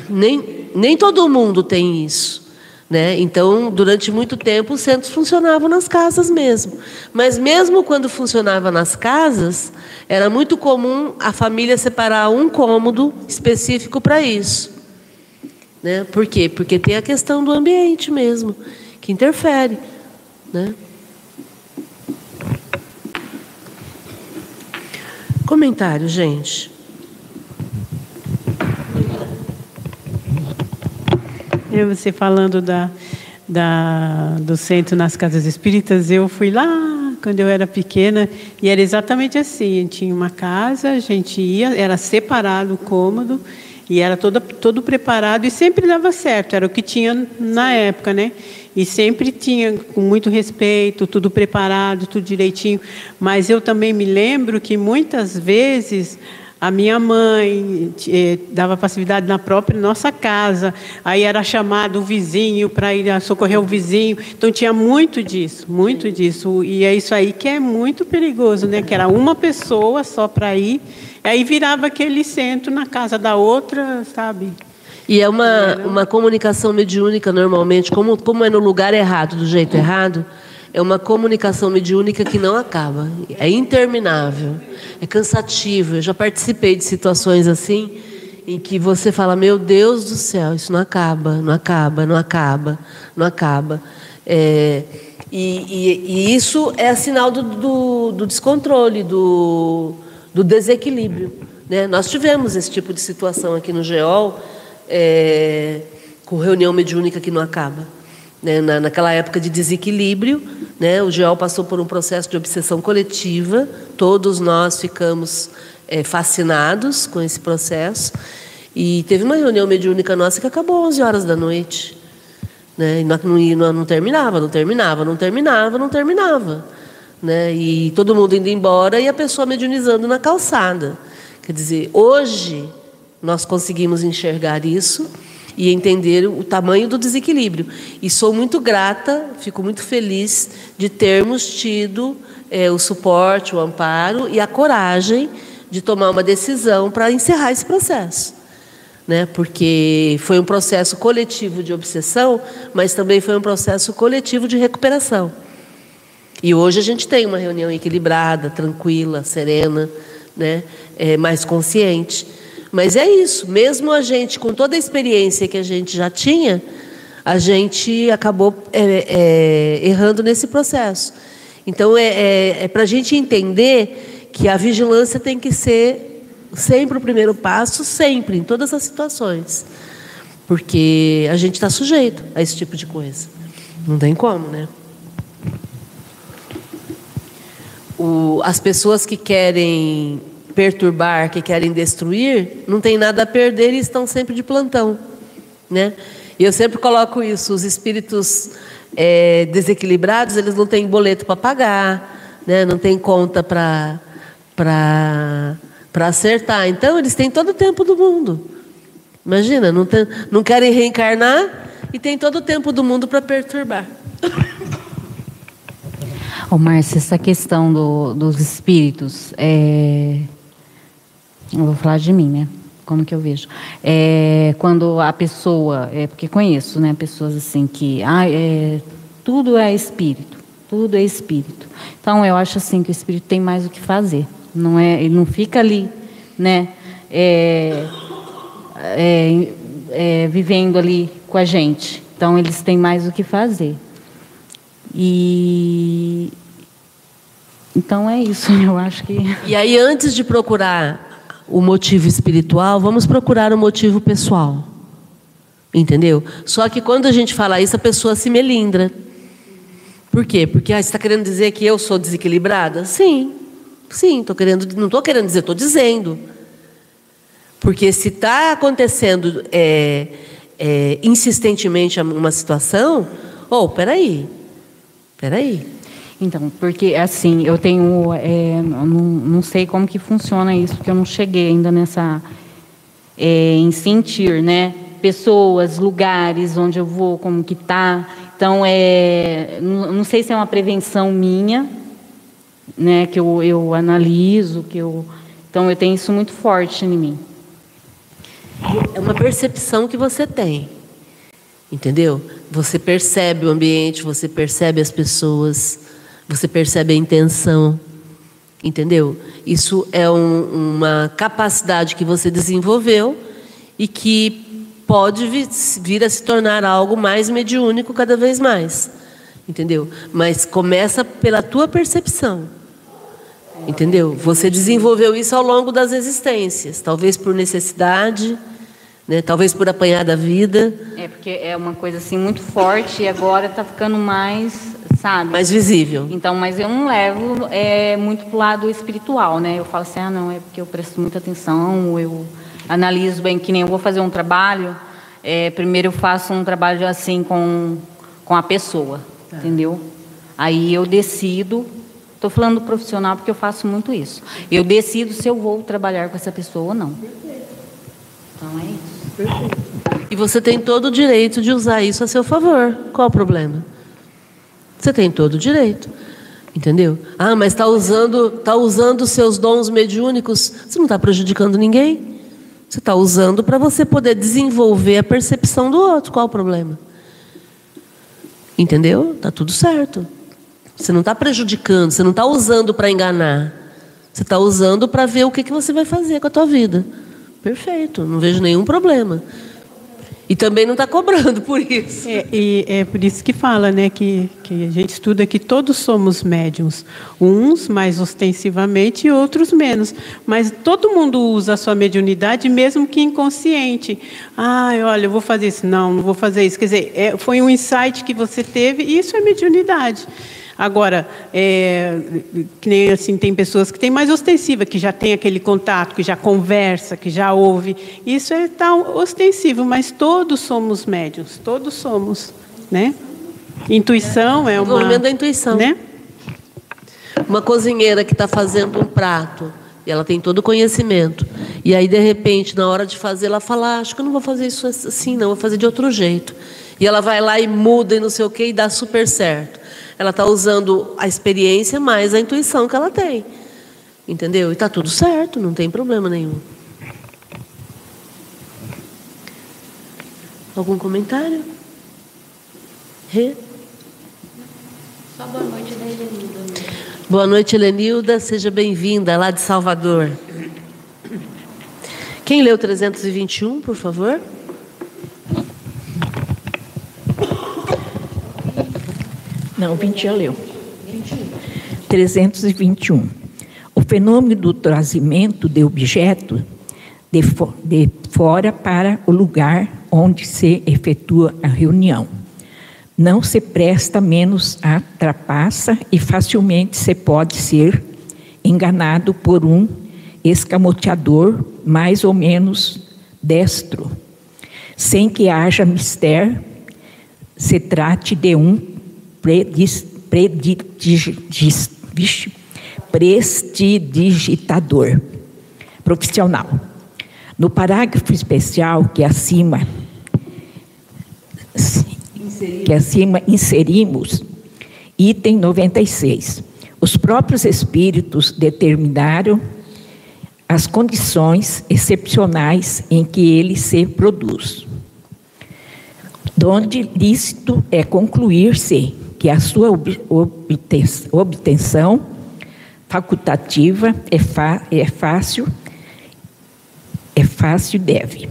nem, nem todo mundo tem isso. Né? Então, durante muito tempo, os centros funcionavam nas casas mesmo. Mas, mesmo quando funcionava nas casas, era muito comum a família separar um cômodo específico para isso. Né? Por quê? Porque tem a questão do ambiente mesmo, que interfere. Né? Comentário, gente. Eu, você falando da, da, do centro nas casas espíritas, eu fui lá quando eu era pequena e era exatamente assim: tinha uma casa, a gente ia, era separado o cômodo E era todo, todo preparado e sempre dava certo, era o que tinha na época, né? E sempre tinha com muito respeito, tudo preparado, tudo direitinho. Mas eu também me lembro que muitas vezes a minha mãe eh, dava passividade na própria nossa casa. Aí era chamado o vizinho para ir socorrer o vizinho. Então tinha muito disso, muito disso. E é isso aí que é muito perigoso, né? Que era uma pessoa só para ir. Aí virava aquele centro na casa da outra, sabe? E é uma, uma comunicação mediúnica normalmente, como, como é no lugar errado, do jeito errado é uma comunicação mediúnica que não acaba, é interminável, é cansativo. Eu já participei de situações assim em que você fala: Meu Deus do céu, isso não acaba, não acaba, não acaba, não acaba. É, e, e, e, isso é sinal do, do, do descontrole, do, do desequilíbrio. Né? Nós tivemos esse tipo de situação aqui no GEOL, é, com reunião mediúnica que não acaba né, na, naquela época de desequilíbrio. Né, o GEOL passou por um processo de obsessão coletiva, todos nós ficamos é, fascinados com esse processo. E teve uma reunião mediúnica nossa que acabou às 11 horas da noite. Né, e não, não, não terminava, não terminava, não terminava, não terminava. Né, e todo mundo indo embora e a pessoa mediunizando na calçada. Quer dizer, hoje nós conseguimos enxergar isso e entender o tamanho do desequilíbrio. E sou muito grata, fico muito feliz de termos tido é, o suporte, o amparo e a coragem de tomar uma decisão para encerrar esse processo. Né? Porque foi um processo coletivo de obsessão, mas também foi um processo coletivo de recuperação. E hoje a gente tem uma reunião equilibrada, tranquila, serena, né? É, mais consciente. Mas é isso, mesmo a gente, com toda a experiência que a gente já tinha, a gente acabou é, é, errando nesse processo. Então, é, é, é para a gente entender que a vigilância tem que ser sempre o primeiro passo, sempre, em todas as situações. Porque a gente está sujeito a esse tipo de coisa. Não tem como, né? O, as pessoas que querem perturbar, que querem destruir, não tem nada a perder e estão sempre de plantão, né? E eu sempre coloco isso: os espíritos é, desequilibrados, eles não têm boleto para pagar, né? Não tem conta para acertar. Então eles têm todo o tempo do mundo. Imagina, não, tem, não querem reencarnar e tem todo o tempo do mundo para perturbar. Ô, Márcia, essa questão do, dos espíritos, é, eu vou falar de mim, né? Como que eu vejo? É, quando a pessoa, é porque conheço, né? Pessoas assim que, ah, é, tudo é espírito, tudo é espírito. Então eu acho assim que o espírito tem mais o que fazer. Não é, ele não fica ali, né? É, é, é, vivendo ali com a gente. Então eles têm mais o que fazer. E então é isso, <laughs> eu acho que. E aí, antes de procurar o motivo espiritual, vamos procurar o motivo pessoal. Entendeu? Só que quando a gente fala isso, a pessoa se melindra. Por quê? Porque ah, você está querendo dizer que eu sou desequilibrada? Sim, sim, tô querendo, não estou querendo dizer, estou dizendo. Porque se está acontecendo é, é, insistentemente uma situação, oh, peraí, peraí. Então, porque assim, eu tenho, é, não, não sei como que funciona isso, porque eu não cheguei ainda nessa, é, em sentir, né? Pessoas, lugares onde eu vou, como que tá. Então, é, não, não sei se é uma prevenção minha, né? Que eu, eu analiso, que eu, então eu tenho isso muito forte em mim. É uma percepção que você tem, entendeu? Você percebe o ambiente, você percebe as pessoas. Você percebe a intenção, entendeu? Isso é um, uma capacidade que você desenvolveu e que pode vir a se tornar algo mais mediúnico cada vez mais, entendeu? Mas começa pela tua percepção, entendeu? Você desenvolveu isso ao longo das existências, talvez por necessidade, né? Talvez por apanhar da vida. É porque é uma coisa assim muito forte e agora está ficando mais sabe? Mais visível. Então, mas eu não levo é, muito para o lado espiritual, né? Eu falo assim, ah, não, é porque eu presto muita atenção, eu... analiso bem, que nem eu vou fazer um trabalho, é, primeiro eu faço um trabalho assim com, com a pessoa, tá. entendeu? Aí eu decido, estou falando do profissional porque eu faço muito isso. Eu decido se eu vou trabalhar com essa pessoa ou não. Então é isso. E você tem todo o direito de usar isso a seu favor. Qual o problema? Você tem todo o direito. Entendeu? Ah, mas está usando, tá usando seus dons mediúnicos. Você não está prejudicando ninguém. Você está usando para você poder desenvolver a percepção do outro. Qual o problema? Entendeu? Tá tudo certo. Você não está prejudicando, você não está usando para enganar. Você está usando para ver o que, que você vai fazer com a tua vida. Perfeito, não vejo nenhum problema. E também não está cobrando por isso. É, e é por isso que fala, né, que, que a gente estuda que todos somos médiums. Uns mais ostensivamente e outros menos. Mas todo mundo usa a sua mediunidade, mesmo que inconsciente. Ah, olha, eu vou fazer isso. Não, não vou fazer isso. Quer dizer, é, foi um insight que você teve, e isso é mediunidade. Agora, é, que nem assim, tem pessoas que têm mais ostensiva, que já tem aquele contato, que já conversa, que já ouve. Isso é tal ostensivo, mas todos somos médios, todos somos, né? Intuição é uma. Desenvolvimento da intuição. Né? Uma cozinheira que está fazendo um prato e ela tem todo o conhecimento. E aí, de repente, na hora de fazer, ela fala: ah, Acho que eu não vou fazer isso assim, não, vou fazer de outro jeito. E ela vai lá e muda e não sei o quê e dá super certo. Ela está usando a experiência mais a intuição que ela tem. Entendeu? E está tudo certo, não tem problema nenhum. Algum comentário? Rê? Só boa noite da Helenilda. Boa noite, Helenilda. Seja bem-vinda lá de Salvador. Quem leu 321, por favor? Não, 20 já leu. 321. O fenômeno do trazimento de objeto de, de fora para o lugar onde se efetua a reunião. Não se presta menos a trapaça e facilmente se pode ser enganado por um escamoteador mais ou menos destro, sem que haja mistério, se trate de um prestidigitador profissional. No parágrafo especial que acima que acima inserimos, item 96. Os próprios espíritos determinaram as condições excepcionais em que ele se produz. Donde lícito é concluir-se que a sua obtenção facultativa é, é fácil, é fácil deve,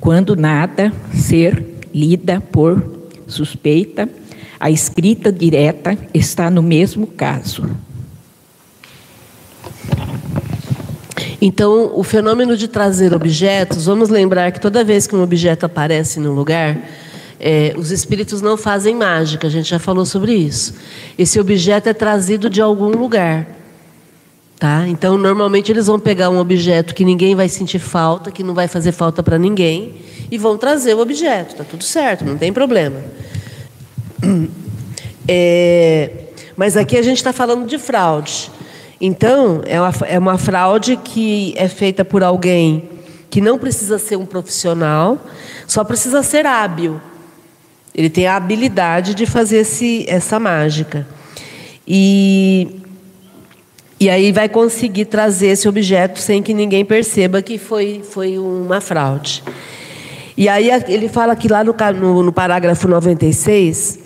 quando nada ser lida por suspeita, a escrita direta está no mesmo caso. Então, o fenômeno de trazer objetos, vamos lembrar que toda vez que um objeto aparece no lugar, é, os espíritos não fazem mágica, a gente já falou sobre isso. Esse objeto é trazido de algum lugar. Tá? Então, normalmente eles vão pegar um objeto que ninguém vai sentir falta, que não vai fazer falta para ninguém, e vão trazer o objeto. Tá tudo certo, não tem problema. <clears throat> É, mas aqui a gente está falando de fraude. Então, é uma, é uma fraude que é feita por alguém que não precisa ser um profissional, só precisa ser hábil. Ele tem a habilidade de fazer esse, essa mágica. E, e aí vai conseguir trazer esse objeto sem que ninguém perceba que foi, foi uma fraude. E aí ele fala que lá no, no, no parágrafo 96,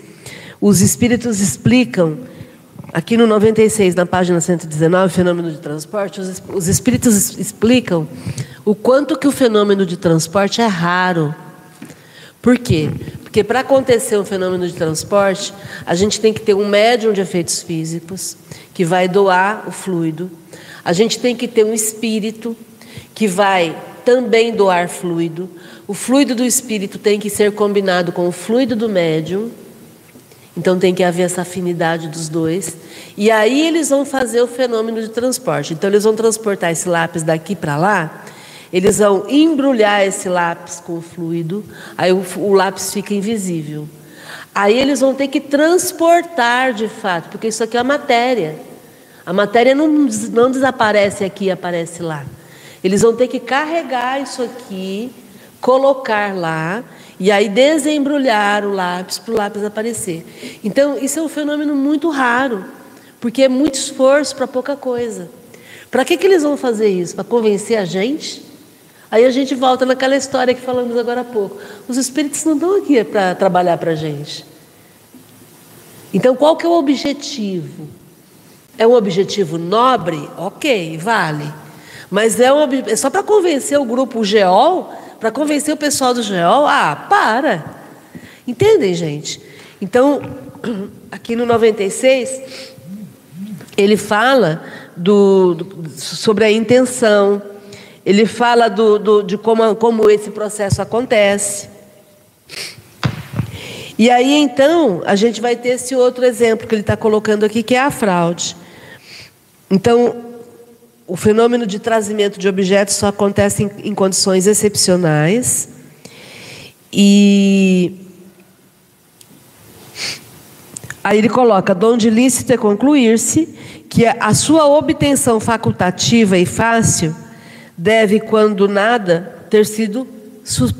os espíritos explicam, aqui no 96, na página 119, fenômeno de transporte, os, os espíritos explicam o quanto que o fenômeno de transporte é raro. Por quê? Porque para acontecer um fenômeno de transporte, a gente tem que ter um médium de efeitos físicos que vai doar o fluido. A gente tem que ter um espírito que vai também doar fluido. O fluido do espírito tem que ser combinado com o fluido do médium. Então tem que haver essa afinidade dos dois. E aí eles vão fazer o fenômeno de transporte. Então eles vão transportar esse lápis daqui para lá Eles vão embrulhar esse lápis com o fluido, aí o, o lápis fica invisível. Aí eles vão ter que transportar de fato, porque isso aqui é a matéria. A matéria não, não desaparece aqui e aparece lá. Eles vão ter que carregar isso aqui, colocar lá, e aí desembrulhar o lápis para o lápis aparecer. Então, isso é um fenômeno muito raro, porque é muito esforço para pouca coisa. Para que, que eles vão fazer isso? Para convencer a gente? Aí a gente volta naquela história que falamos agora há pouco. Os espíritos não estão aqui para trabalhar para a gente. Então, qual que é o objetivo? É um objetivo nobre? Ok, vale. Mas é, um, é só para convencer o grupo GEOL, para convencer o pessoal do GEOL? Ah, para! Entendem, gente? Então, <clears throat> aqui no 96, ele fala do, do sobre a intenção, ele fala do, do, de como, como esse processo acontece. E aí, então, a gente vai ter esse outro exemplo que ele está colocando aqui, que é a fraude. Então, o fenômeno de trazimento de objetos só acontece em, em condições excepcionais. E aí ele coloca: donde lícito é concluir-se que a sua obtenção facultativa e fácil deve, quando nada, ter sido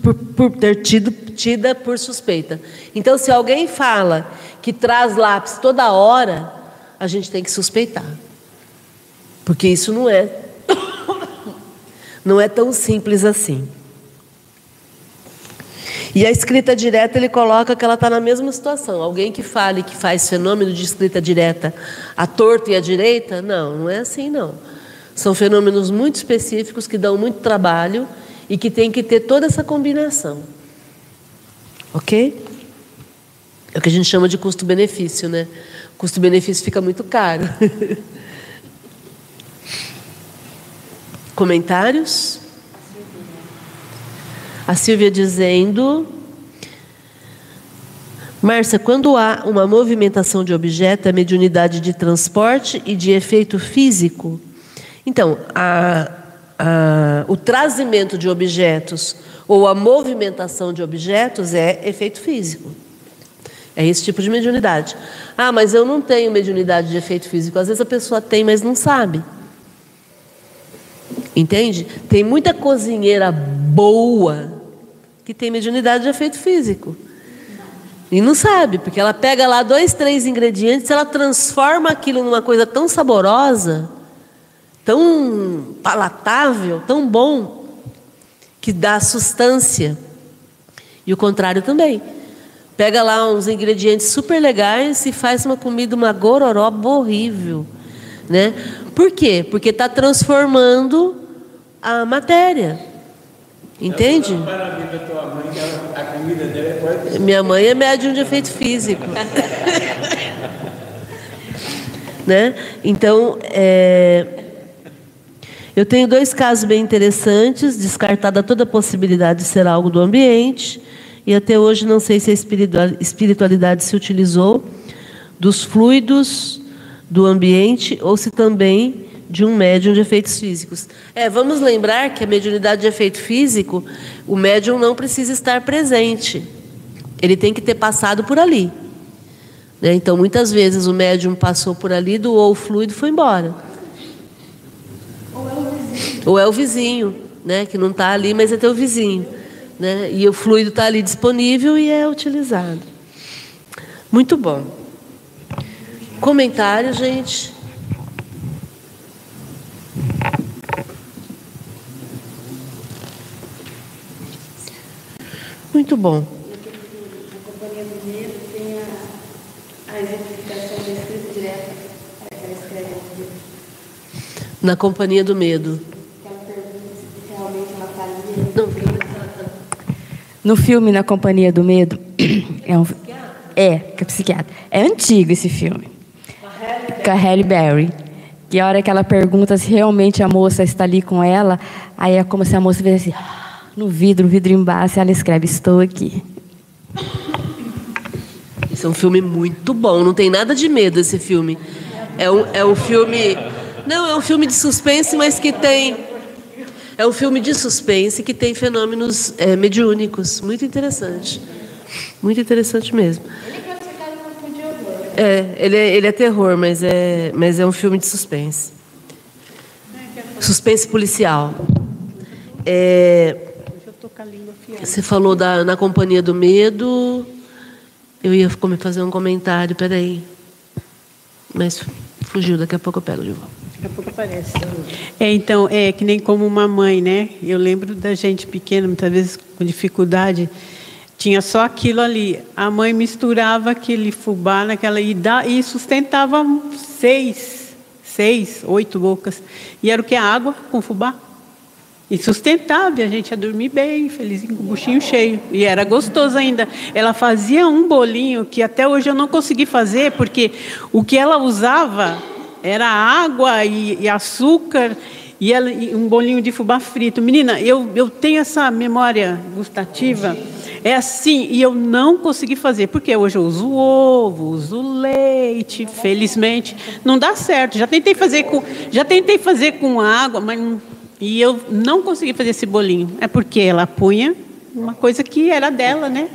por, por ter tido tida por suspeita. Então, se alguém fala que traz lápis toda hora, a gente tem que suspeitar. Porque isso não é <coughs> não é tão simples assim. E a escrita direta ele coloca que ela está na mesma situação. Alguém que fale que faz fenômeno de escrita direta à torta e à direita, não, não é assim não. São fenômenos muito específicos que dão muito trabalho e que tem que ter toda essa combinação. Ok? É o que a gente chama de custo-benefício, né? Custo-benefício fica muito caro. <laughs> Comentários? A Silvia dizendo. Márcia, quando há uma movimentação de objeto, é mediunidade de transporte e de efeito físico? Então, a, a, o trazimento de objetos ou a movimentação de objetos é efeito físico. É esse tipo de mediunidade. Ah, mas eu não tenho mediunidade de efeito físico. Às vezes a pessoa tem, mas não sabe. Entende? Tem muita cozinheira boa que tem mediunidade de efeito físico. E não sabe, porque ela pega lá dois, três ingredientes, ela transforma aquilo numa coisa tão saborosa tão palatável, tão bom, que dá sustância. E o contrário também. Pega lá uns ingredientes super legais e faz uma comida, uma gororoba horrível. Né? Por quê? Porque está transformando a matéria. Entende? Minha mãe é médium de efeito físico. <laughs> né? Então, é, eu tenho dois casos bem interessantes, descartada toda a possibilidade de ser algo do ambiente, e até hoje não sei se a espiritualidade se utilizou dos fluidos do ambiente ou se também de um médium de efeitos físicos. É, vamos lembrar que a mediunidade de efeito físico, o médium não precisa estar presente. Ele tem que ter passado por ali. Né? Então, muitas vezes o médium passou por ali, doou o fluido e foi embora. Ou é o vizinho, né, que não está ali, mas é teu vizinho. Né? E o fluido está ali disponível e é utilizado. Muito bom. Comentário, gente. Muito bom. Na companhia do medo. No filme Na Companhia do Medo, é, um, é, que é psiquiatra. É antigo esse filme. Com a Halle Berry. Que a hora que ela pergunta se realmente a moça está ali com ela, aí é como se a moça viesse assim, no vidro, no vidro embaixo, ela escreve: Estou aqui. Esse é um filme muito bom, não tem nada de medo esse filme. É um, é um filme. Não, é um filme de suspense, mas que tem É um filme de suspense que tem fenômenos é, mediúnicos. Muito interessante. Muito interessante mesmo. É, ele é, ele é terror, mas é, mas é um filme de suspense. Suspense policial. É, você falou da, na Companhia do Medo. Eu ia fazer um comentário, peraí. Mas fugiu, daqui a pouco eu pego de volta. Daqui a pouco aparece. É, então, é que nem como uma mãe, né? Eu lembro da gente pequena, muitas vezes com dificuldade, tinha só aquilo ali. A mãe misturava aquele fubá naquela e, dá, e sustentava seis, seis, oito bocas. E era o que? A água com fubá. E sustentável, a gente ia dormir bem, felizinho, com o buchinho cheio. E era gostoso ainda. Ela fazia um bolinho que até hoje eu não consegui fazer, porque o que ela usava era água e, e açúcar e, ela, e, um bolinho de fubá frito. Menina, eu, eu tenho essa memória gustativa. É assim, e eu não consegui fazer, porque hoje eu uso ovo, uso leite, felizmente. Não dá certo. Já tentei fazer com, já tentei fazer com água, mas e eu não consegui fazer esse bolinho. É porque ela punha uma coisa que era dela, né?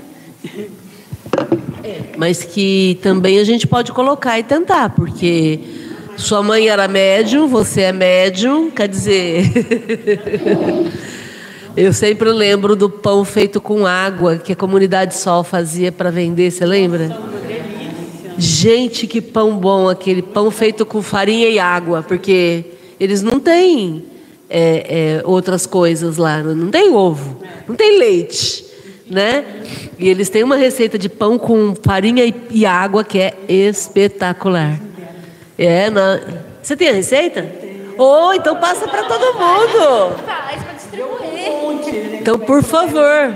É, mas que também a gente pode colocar e tentar, porque sua mãe era médium, você é médium, quer dizer. <laughs> Eu sempre lembro do pão feito com água que a comunidade Sol fazia para vender, você lembra? Gente, que pão bom aquele pão feito com farinha e água, porque eles não têm é, é, outras coisas lá. Não tem ovo, não tem leite, né? E eles têm uma receita de pão com farinha e, e água que é espetacular. É, na... Você tem a receita? Ou oh, então passa para todo mundo. Então, por favor.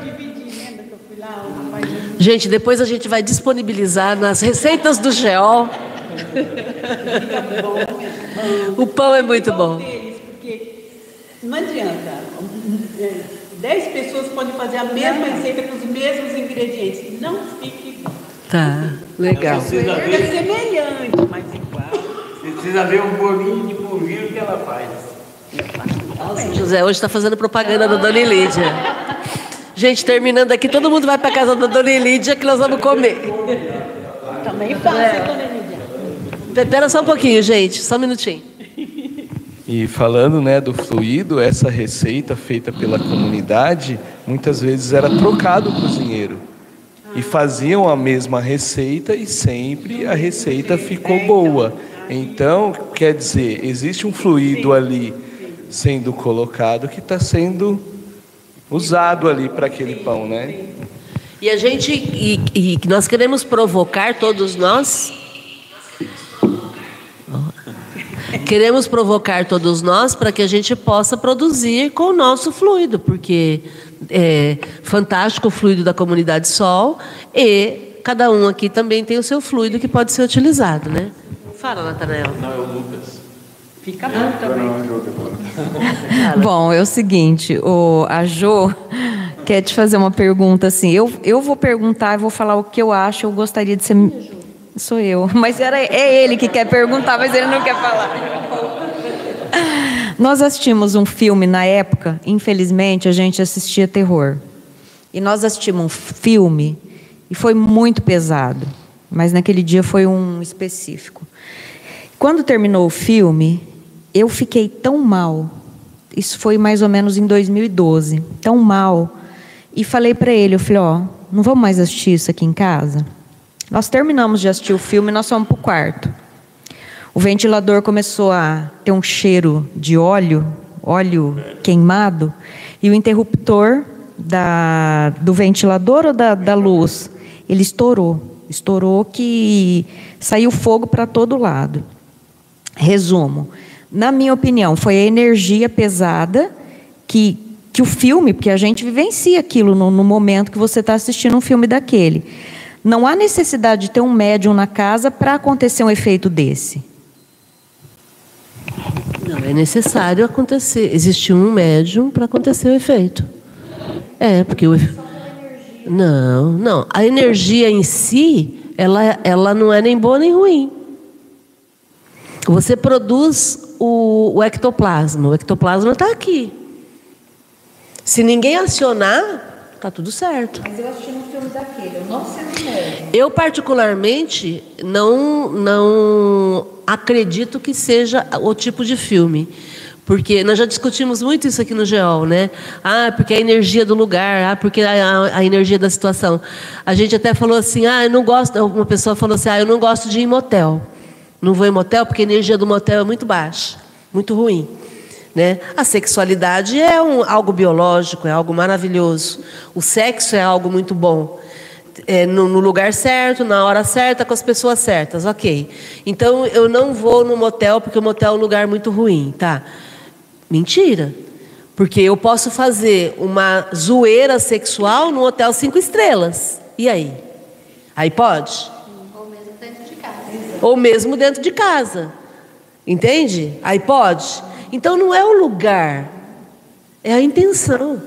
Gente, depois a gente vai disponibilizar nas receitas do GEOL. o pão é muito bom. Não adianta. Dez pessoas podem fazer a mesma receita com os mesmos ingredientes. Não fique igual. Tá, legal. É semelhante, mas igual. Precisa ver um bolinho de polvilho que ela faz. Nossa, José hoje está fazendo propaganda da Dona Lídia. Gente, terminando aqui, todo mundo vai para casa da Dona Lídia que nós vamos comer. Também faz, é. Dona Lídia. Espera só um pouquinho, gente, só um minutinho. E falando né, do fluido, essa receita feita pela comunidade, muitas vezes era trocado o cozinheiro. E faziam a mesma receita e sempre a receita ficou boa. Então, quer dizer, existe um fluido ali sendo colocado que está sendo usado ali para aquele pão, né? E a gente, e, e nós queremos provocar todos nós Queremos provocar todos nós para que a gente possa produzir com o nosso fluido, porque é fantástico o fluido da comunidade Sol e cada um aqui também tem o seu fluido que pode ser utilizado, né? Fala, Natanael. Não, é o Lucas. Fica bom também. <laughs> bom, é o seguinte, o, a Jo quer te fazer uma pergunta assim. Eu, eu vou perguntar, e vou falar o que eu acho, eu gostaria de ser Sou eu. Mas era, é ele que quer perguntar, mas ele não quer falar. <laughs> Nós assistimos um filme na época, infelizmente a gente assistia terror. E nós assistimos um filme e foi muito pesado, mas naquele dia foi um específico. Quando terminou o filme, eu fiquei tão mal. Isso foi mais ou menos em 2012, tão mal. E falei para ele, eu falei, ó, não vamos mais assistir isso aqui em casa? Nós terminamos de assistir o filme nós fomos para o quarto. O ventilador começou a ter um cheiro de óleo, óleo queimado, e o interruptor da, do ventilador ou da, da luz, ele estourou. Estourou que saiu fogo para todo lado. Resumo. Na minha opinião, foi a energia pesada que, que o filme, porque a gente vivencia aquilo no, no momento que você está assistindo um filme daquele não há necessidade de ter um médium na casa para acontecer um efeito desse. Não é necessário acontecer, existir um médium para acontecer o efeito. É, porque o Não, não. A energia em si, ela, ela não é nem boa nem ruim. Você produz o, o ectoplasma. O ectoplasma está aqui. Se ninguém acionar, tá tudo certo. Mas eu assisti um filme daquele, eu não sei Eu particularmente não não acredito que seja o tipo de filme. Porque nós já discutimos muito isso aqui no GEOL, né? Ah, porque a energia do lugar, ah, porque a, a, a, energia da situação. A gente até falou assim, ah, eu não gosto, uma pessoa falou assim, ah, eu não gosto de ir em motel. Não vou em motel porque a energia do motel é muito baixa, muito ruim. Né? A sexualidade é um, algo biológico, é algo maravilhoso. O sexo é algo muito bom. É, no, no, lugar certo, na hora certa, com as pessoas certas, ok. Então eu não vou no motel porque o motel é um lugar muito ruim, tá? Mentira. Porque eu posso fazer uma zoeira sexual no hotel cinco estrelas. E aí? Aí pode? Ou mesmo dentro de casa. Ou mesmo dentro de casa. Entende? Aí pode? Então não é o lugar, é a intenção.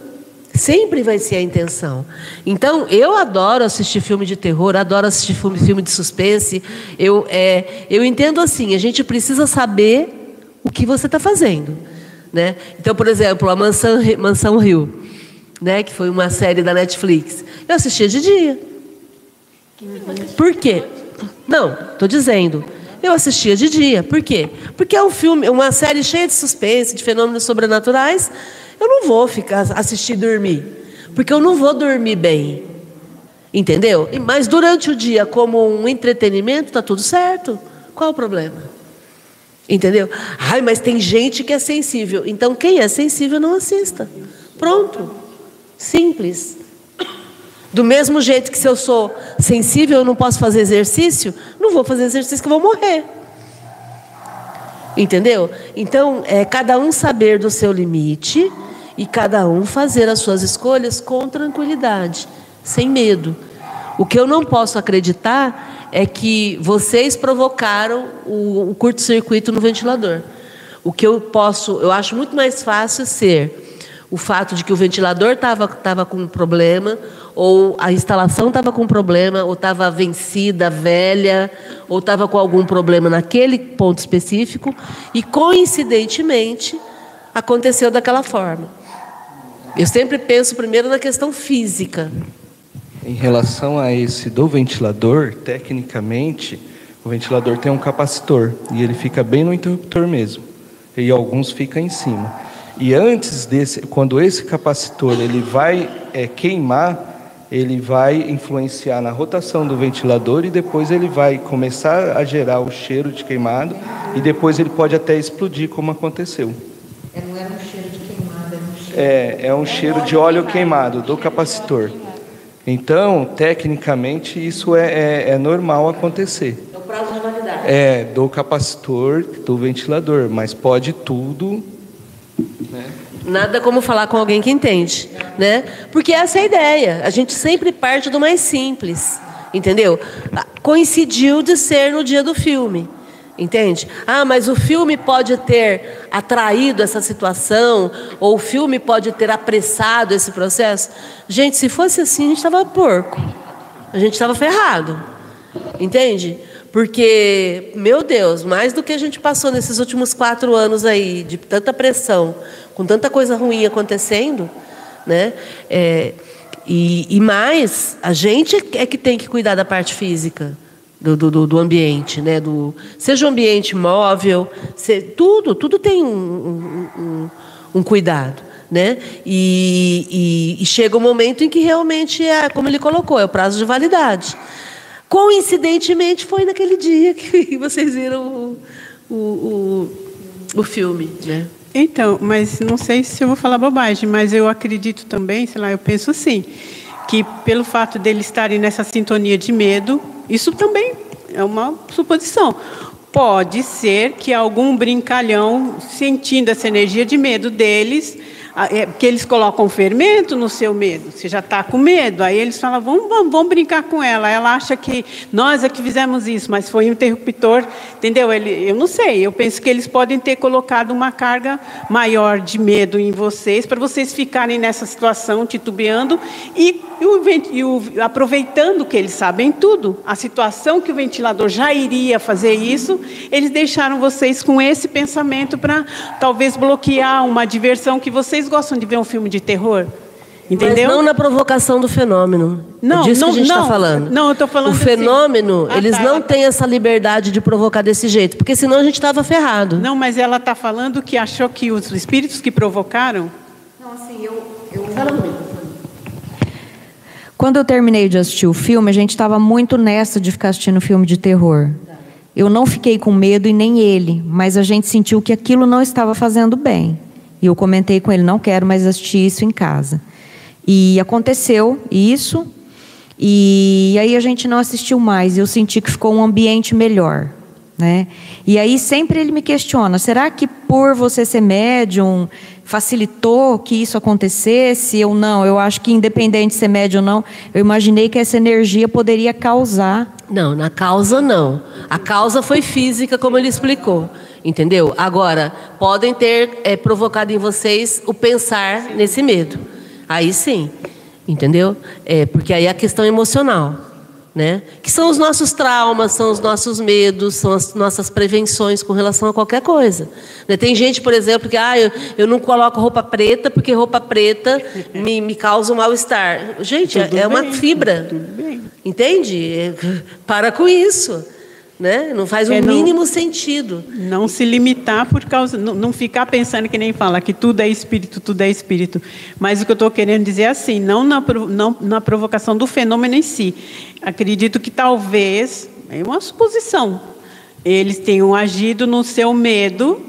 Sempre vai ser a intenção. Então, eu adoro assistir filme de terror, adoro assistir filme, filme de suspense. Eu, é, eu entendo assim: a gente precisa saber o que você está fazendo. Né? Então, por exemplo, a Mansão, Mansão Rio, né? que foi uma série da Netflix. Eu assistia de dia. Por quê? Não, estou dizendo. Eu assistia de dia. Por quê? Porque é um filme, uma série cheia de suspense, de fenômenos sobrenaturais. Eu não vou ficar assistir dormir. Porque eu não vou dormir bem. Entendeu? Mas durante o dia, como um entretenimento, está tudo certo. Qual o problema? Entendeu? Ai, mas tem gente que é sensível. Então, quem é sensível não assista. Pronto. Simples. Do mesmo jeito que se eu sou sensível, eu não posso fazer exercício, não vou fazer exercício que eu vou morrer. Entendeu? Então, é cada um saber do seu limite e cada um fazer as suas escolhas com tranquilidade, sem medo. O que eu não posso acreditar é que vocês provocaram o, o curto-circuito no ventilador. O que eu posso, eu acho muito mais fácil ser o fato de que o ventilador estava tava com problema, ou a instalação estava com problema, ou estava vencida, velha, ou estava com algum problema naquele ponto específico, e coincidentemente aconteceu daquela forma. Eu sempre penso primeiro na questão física. Em relação a esse do ventilador, tecnicamente, o ventilador tem um capacitor e ele fica bem no interruptor mesmo. E alguns ficam em cima. E antes desse, quando esse capacitor ele vai é, queimar, ele vai influenciar na rotação do ventilador e depois ele vai começar a gerar o cheiro de queimado e depois ele pode até explodir, como aconteceu. É, não era um cheiro de queimado, era um cheiro... É, é um cheiro de óleo queimado do capacitor. Então, tecnicamente, isso é, é, é normal acontecer. É o prazo de validade. É, do capacitor, do ventilador, mas pode tudo. Né? Nada como falar com alguém que entende, né? Porque essa é a ideia. A gente sempre parte do mais simples, entendeu? Coincidiu de ser no dia do filme. Entende? Ah, mas o filme pode ter atraído essa situação, ou o filme pode ter apressado esse processo. Gente, se fosse assim, a gente estava porco. A gente estava ferrado. Entende? Porque, meu Deus, mais do que a gente passou nesses últimos quatro anos aí, de tanta pressão, com tanta coisa ruim acontecendo, né? É, e, e mais, a gente é que tem que cuidar da parte física do, do, do, ambiente, né? Do, seja o ambiente móvel, se, tudo, tudo tem um, um, um cuidado. Né? E, e, e, chega o um momento em que realmente é, como ele colocou, é o prazo de validade. Coincidentemente, foi naquele dia <laughs> que vocês viram o, o, o, o filme. Né? Então, mas não sei se eu vou falar bobagem, mas eu acredito também, sei lá, eu penso assim, que pelo fato dele estarem nessa sintonia de medo, isso também é uma suposição. Pode ser que algum brincalhão, sentindo essa energia de medo deles, é, que eles colocam fermento no seu medo. Você já está com medo, aí eles falam, vamos, vamos, vamos, brincar com ela. Ela acha que nós é que fizemos isso, mas foi um interruptor, entendeu? Ele, eu não sei, eu penso que eles podem ter colocado uma carga maior de medo em vocês, para vocês ficarem nessa situação titubeando e e, o, e o, aproveitando que eles sabem tudo, a situação que o ventilador já iria fazer isso, eles deixaram vocês com esse pensamento para talvez bloquear uma diversão que vocês gostam de ver um filme de terror. Entendeu? Mas não na provocação do fenômeno. Não, é disso não, que a gente está não. falando. Não, eu estou falando O assim- fenômeno, Ah, eles tá, não ela tá- têm essa liberdade de provocar desse jeito, porque senão a gente estava ferrado. Não, mas ela está falando que achou que os espíritos que provocaram. Não, assim, eu. Quando eu terminei de assistir o filme, a gente estava muito nessa de ficar assistindo filme de terror. Eu não fiquei com medo e nem ele, mas a gente sentiu que aquilo não estava fazendo bem. E eu comentei com ele: não quero mais assistir isso em casa. E aconteceu isso, e aí a gente não assistiu mais. Eu senti que ficou um ambiente melhor. Né? E aí sempre ele me questiona: será que por você ser médium facilitou que isso acontecesse ou não? Eu acho que independente de ser médium ou não, eu imaginei que essa energia poderia causar. Não, na causa não. A causa foi física, como ele explicou. Entendeu? Agora, podem ter é, provocado em vocês o pensar nesse medo. Aí sim. Entendeu? É, porque aí é a questão emocional. Né? Que são os nossos traumas, são os nossos medos, são as nossas prevenções com relação a qualquer coisa. Né? Tem gente, por exemplo, que ah, eu, eu não coloco roupa preta porque roupa preta me, me causa um mal-estar. Gente, é, Tudo é uma bem, fibra. tudo bem. Entende? É, Para com isso. Né? Não faz o É, não- mínimo sentido. Não se limitar por causa. Não, não ficar pensando que nem fala que tudo é espírito, tudo é espírito. Mas o que eu estou querendo dizer é assim: não na, não na provocação do fenômeno em si. Acredito que talvez, é uma suposição, eles tenham agido no seu medo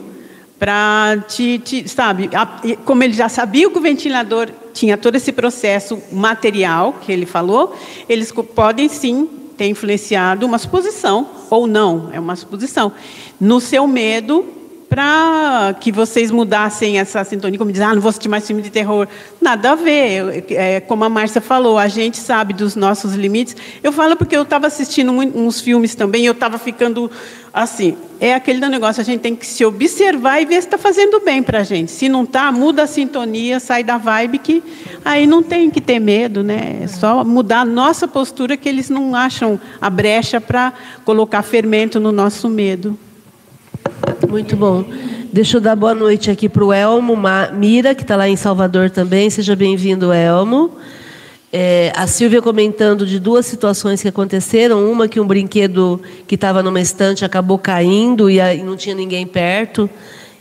para te, te- sabe, como ele já sabia que o ventilador tinha todo esse processo material que ele falou, eles podem sim ter influenciado uma suposição ou não, é uma suposição, no seu medo para que vocês mudassem essa sintonia, como diz, ah, não vou assistir mais filme de terror. Nada a ver. É, como a Márcia falou, a gente sabe dos nossos limites. Eu falo porque eu estava assistindo uns filmes também eu estava ficando assim. É aquele negócio, a gente tem que se observar e ver se está fazendo bem para a gente. Se não está, muda a sintonia, sai da vibe que aí não tem que ter medo, né? É só mudar a nossa postura que eles não acham a brecha para colocar fermento no nosso medo. Muito bom. Deixa eu dar boa noite aqui para o Elmo Mira, que está lá em Salvador também. Seja bem-vindo, Elmo. É, a Silvia comentando de duas situações que aconteceram. Uma que um brinquedo que estava numa estante acabou caindo e aí não tinha ninguém perto.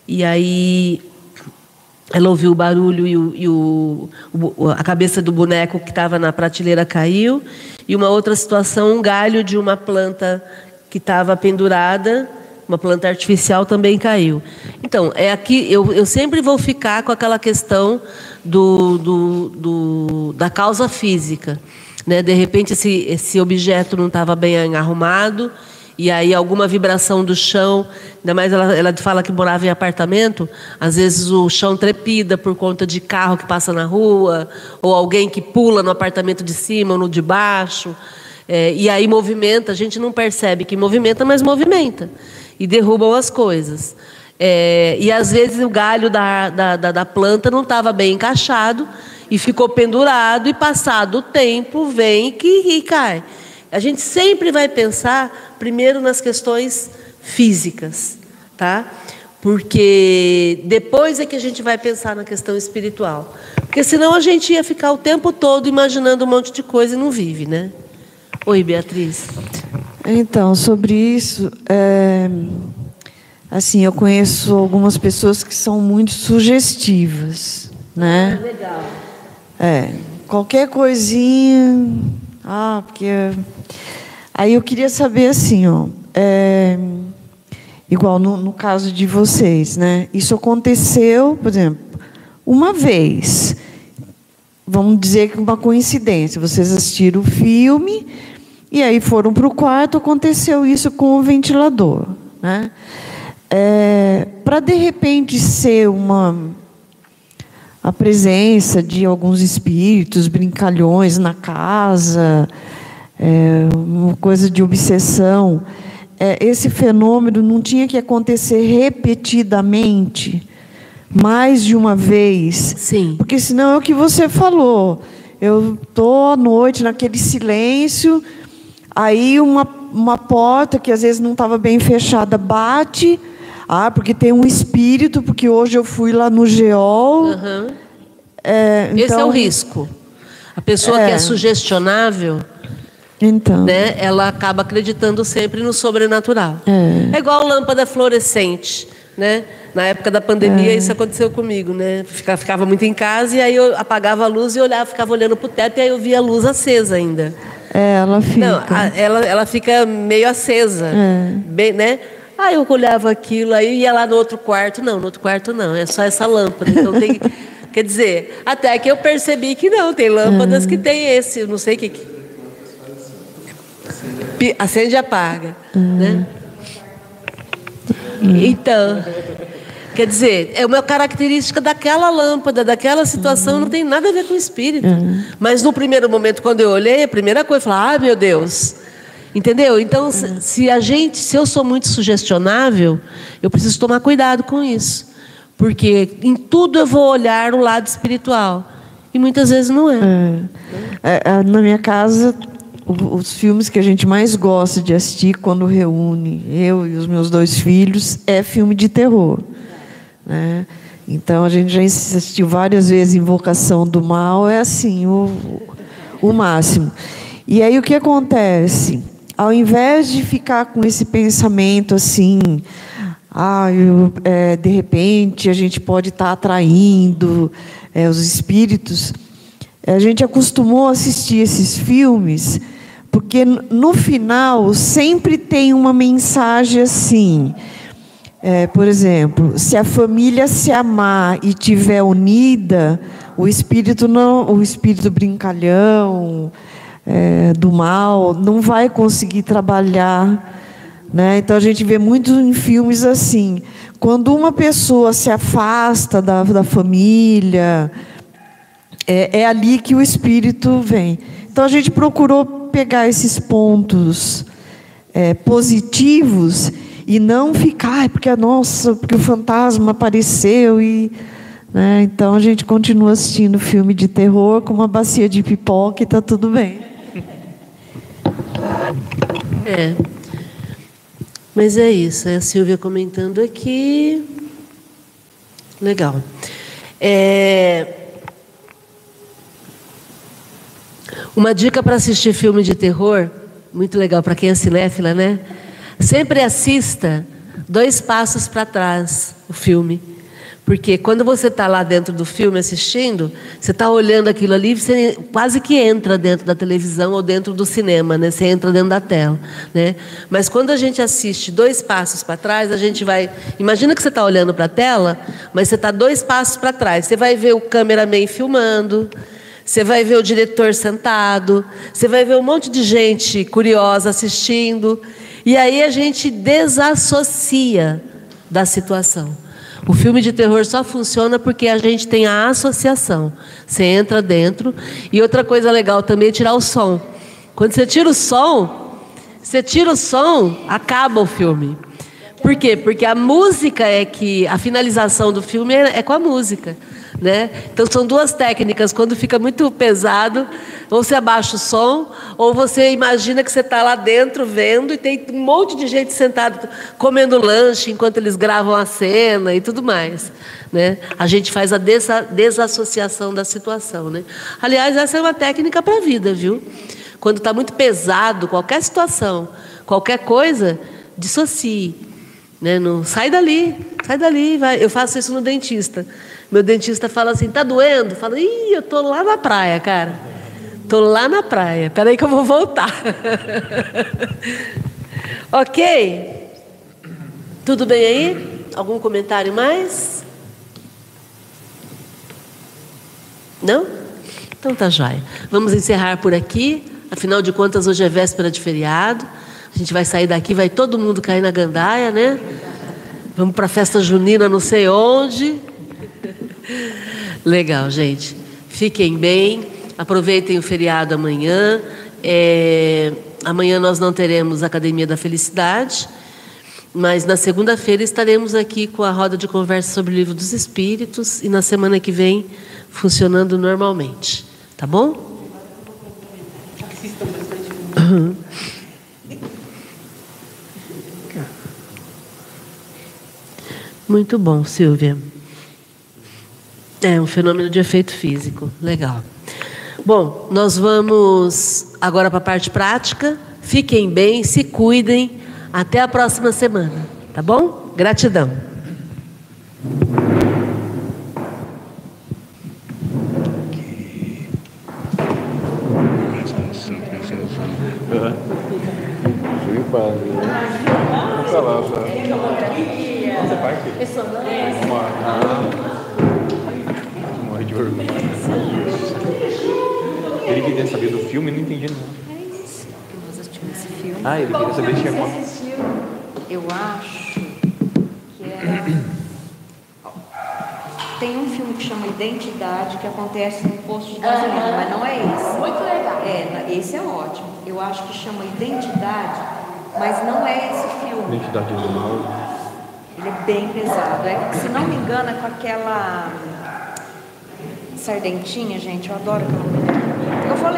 E aí ela ouviu o barulho e, o- e o- o- a cabeça do boneco que estava na prateleira caiu. E uma outra situação, um galho de uma planta que estava pendurada, uma planta artificial também caiu. Então, é aqui, eu, eu sempre vou ficar com aquela questão do, do- do- da causa física. Né? De repente, esse, esse objeto não estava bem arrumado, e aí alguma vibração do chão, ainda mais ela, ela fala que morava em apartamento, às vezes o chão trepida por conta de carro que passa na rua, ou alguém que pula no apartamento de cima ou no de baixo, é, e aí movimenta, a gente não percebe que movimenta, mas movimenta, e derrubam as coisas. É, e às vezes o galho da, da, da, da planta não estava bem encaixado e ficou pendurado, e passado o tempo vem que, e cai. A gente sempre vai pensar primeiro nas questões físicas, tá? Porque depois é que a gente vai pensar na questão espiritual. Porque senão a gente ia ficar o tempo todo imaginando um monte de coisa e não vive, né? Oi, Beatriz. Então, sobre isso, é, assim, eu conheço algumas pessoas que são muito sugestivas, né? Legal. É, qualquer coisinha, ah, porque aí eu queria saber assim, ó, é, igual no, no caso de vocês, né? Isso aconteceu, por exemplo, uma vez. Vamos dizer que uma coincidência. Vocês assistiram o filme e aí foram para o quarto, aconteceu isso com o ventilador, né? É, para de repente ser uma a presença de alguns espíritos brincalhões na casa, é, uma coisa de obsessão. É, esse fenômeno não tinha que acontecer repetidamente, mais de uma vez. Sim. Porque senão é o que você falou. Eu tô à noite naquele silêncio, aí uma, uma porta que às vezes não estava bem fechada bate. Ah, porque tem um espírito, porque hoje eu fui lá no Geol. Uhum. É, então, Esse é o risco. A pessoa É. que é sugestionável, Então. né, ela acaba acreditando sempre no sobrenatural. É. É igual lâmpada fluorescente, né? Na época da pandemia isso aconteceu comigo, né? Ficava, ficava muito em casa e aí eu apagava a luz e olhava, ficava olhando para o teto e aí eu via a luz acesa ainda. É, ela fica. Não, a- ela, ela fica meio acesa, É. bem, né? Aí eu olhava aquilo, aí ia lá no outro quarto, não, no outro quarto não, é só essa lâmpada. Então tem, <laughs> quer dizer, até que eu percebi que não, tem lâmpadas que tem esse, não sei o que, que acende e apaga, né? Então, quer dizer, é uma característica daquela lâmpada, daquela situação, não tem nada a ver com o espírito. Mas no primeiro momento, quando eu olhei, a primeira coisa, eu falei, ah, meu Deus. Entendeu? Então, se, se a gente, se eu sou muito sugestionável, eu preciso tomar cuidado com isso. Porque em tudo eu vou olhar o lado espiritual. E muitas vezes não é. É, é, na minha casa, os filmes que a gente mais gosta de assistir quando reúne eu e os meus dois filhos é filme de terror. Né? Então a gente já assistiu várias vezes Invocação do Mal, é assim, o, o máximo. E aí o que acontece? Ao invés de ficar com esse pensamento assim, ah, eu, é, de repente a gente pode estar atraindo é, os espíritos, a gente acostumou a assistir esses filmes, porque no final sempre tem uma mensagem assim. É, por exemplo, se a família se amar e tiver unida, o espírito não, o espírito brincalhão é, do mal não vai conseguir trabalhar, né? Então a gente vê muito em filmes assim, quando uma pessoa se afasta da, da família, é, é ali que o espírito vem. Então a gente procurou pegar esses pontos é, positivos e não ficar, "Ai, porque nossa, porque o fantasma apareceu e né? então a gente continua assistindo filme de terror com uma bacia de pipoca e está tudo bem. É. Mas é isso, é a Silvia comentando aqui. Legal. É, Uma dica para assistir filme de terror, muito legal para quem é cinéfila, né? Sempre assista dois passos para trás o filme. Porque quando você está lá dentro do filme assistindo, você está olhando aquilo ali, você quase que entra dentro da televisão ou dentro do cinema, né? Você entra dentro da tela, né? Mas quando a gente assiste dois passos para trás, a gente vai. Imagina que você está olhando para a tela, mas você está dois passos para trás. Você vai ver o cameraman filmando, você vai ver o diretor sentado, você vai ver um monte de gente curiosa assistindo, e aí a gente desassocia da situação. O filme de terror só funciona porque a gente tem a associação. Você entra dentro. E outra coisa legal também é tirar o som. Quando você tira o som, você tira o som, acaba o filme. Por quê? Porque a música é que. A finalização do filme é, é com a música. Né? Então são duas técnicas. Quando fica muito pesado, ou você abaixa o som, ou você imagina que você está lá dentro vendo e tem um monte de gente sentada comendo lanche enquanto eles gravam a cena e tudo mais. Né? A gente faz a desa- desassociação da situação. Né? Aliás, essa é uma técnica para a vida, viu? Quando está muito pesado, qualquer situação, qualquer coisa, dissocie. Né? Não, sai dali, sai dali. Vai. Eu faço isso no dentista. Meu dentista fala assim, tá doendo? Fala, ih, eu tô lá na praia, cara. Tô lá na praia. Peraí que eu vou voltar. <laughs> ok? Tudo bem aí? Algum comentário mais? Não? Então tá jóia. Vamos encerrar por aqui. Afinal de contas, hoje é véspera de feriado. A gente vai sair daqui, vai todo mundo cair na gandaia, né? Vamos para a festa junina, não sei onde. Legal, gente. Fiquem bem. Aproveitem o feriado amanhã. É, Amanhã nós não teremos Academia da Felicidade, mas na segunda-feira estaremos aqui com a roda de conversa sobre o Livro dos Espíritos e na semana que vem funcionando normalmente. Tá bom? Muito bom, Silvia. É um fenômeno de efeito físico. Legal. Bom, nós vamos agora para a parte prática. Fiquem bem, se cuidem. Até a próxima semana. Tá bom? Gratidão. Vamos falar, Essa parte? Ressonância. Morre de orgulho. Ele queria saber do filme e não entendi nada. É isso que nós assistimos esse filme. Ah, ele queria saber se tinha assistiu? Eu acho que era. Tem um filme que chama Identidade, que acontece no posto de gasolina, mas não é esse. Muito legal. É, esse é ótimo. Eu acho que chama Identidade, mas não é esse filme. Identidade animal. Ele é bem pesado. É, se não me engano, é com aquela sardentinha, gente. Eu adoro aquela. Eu vou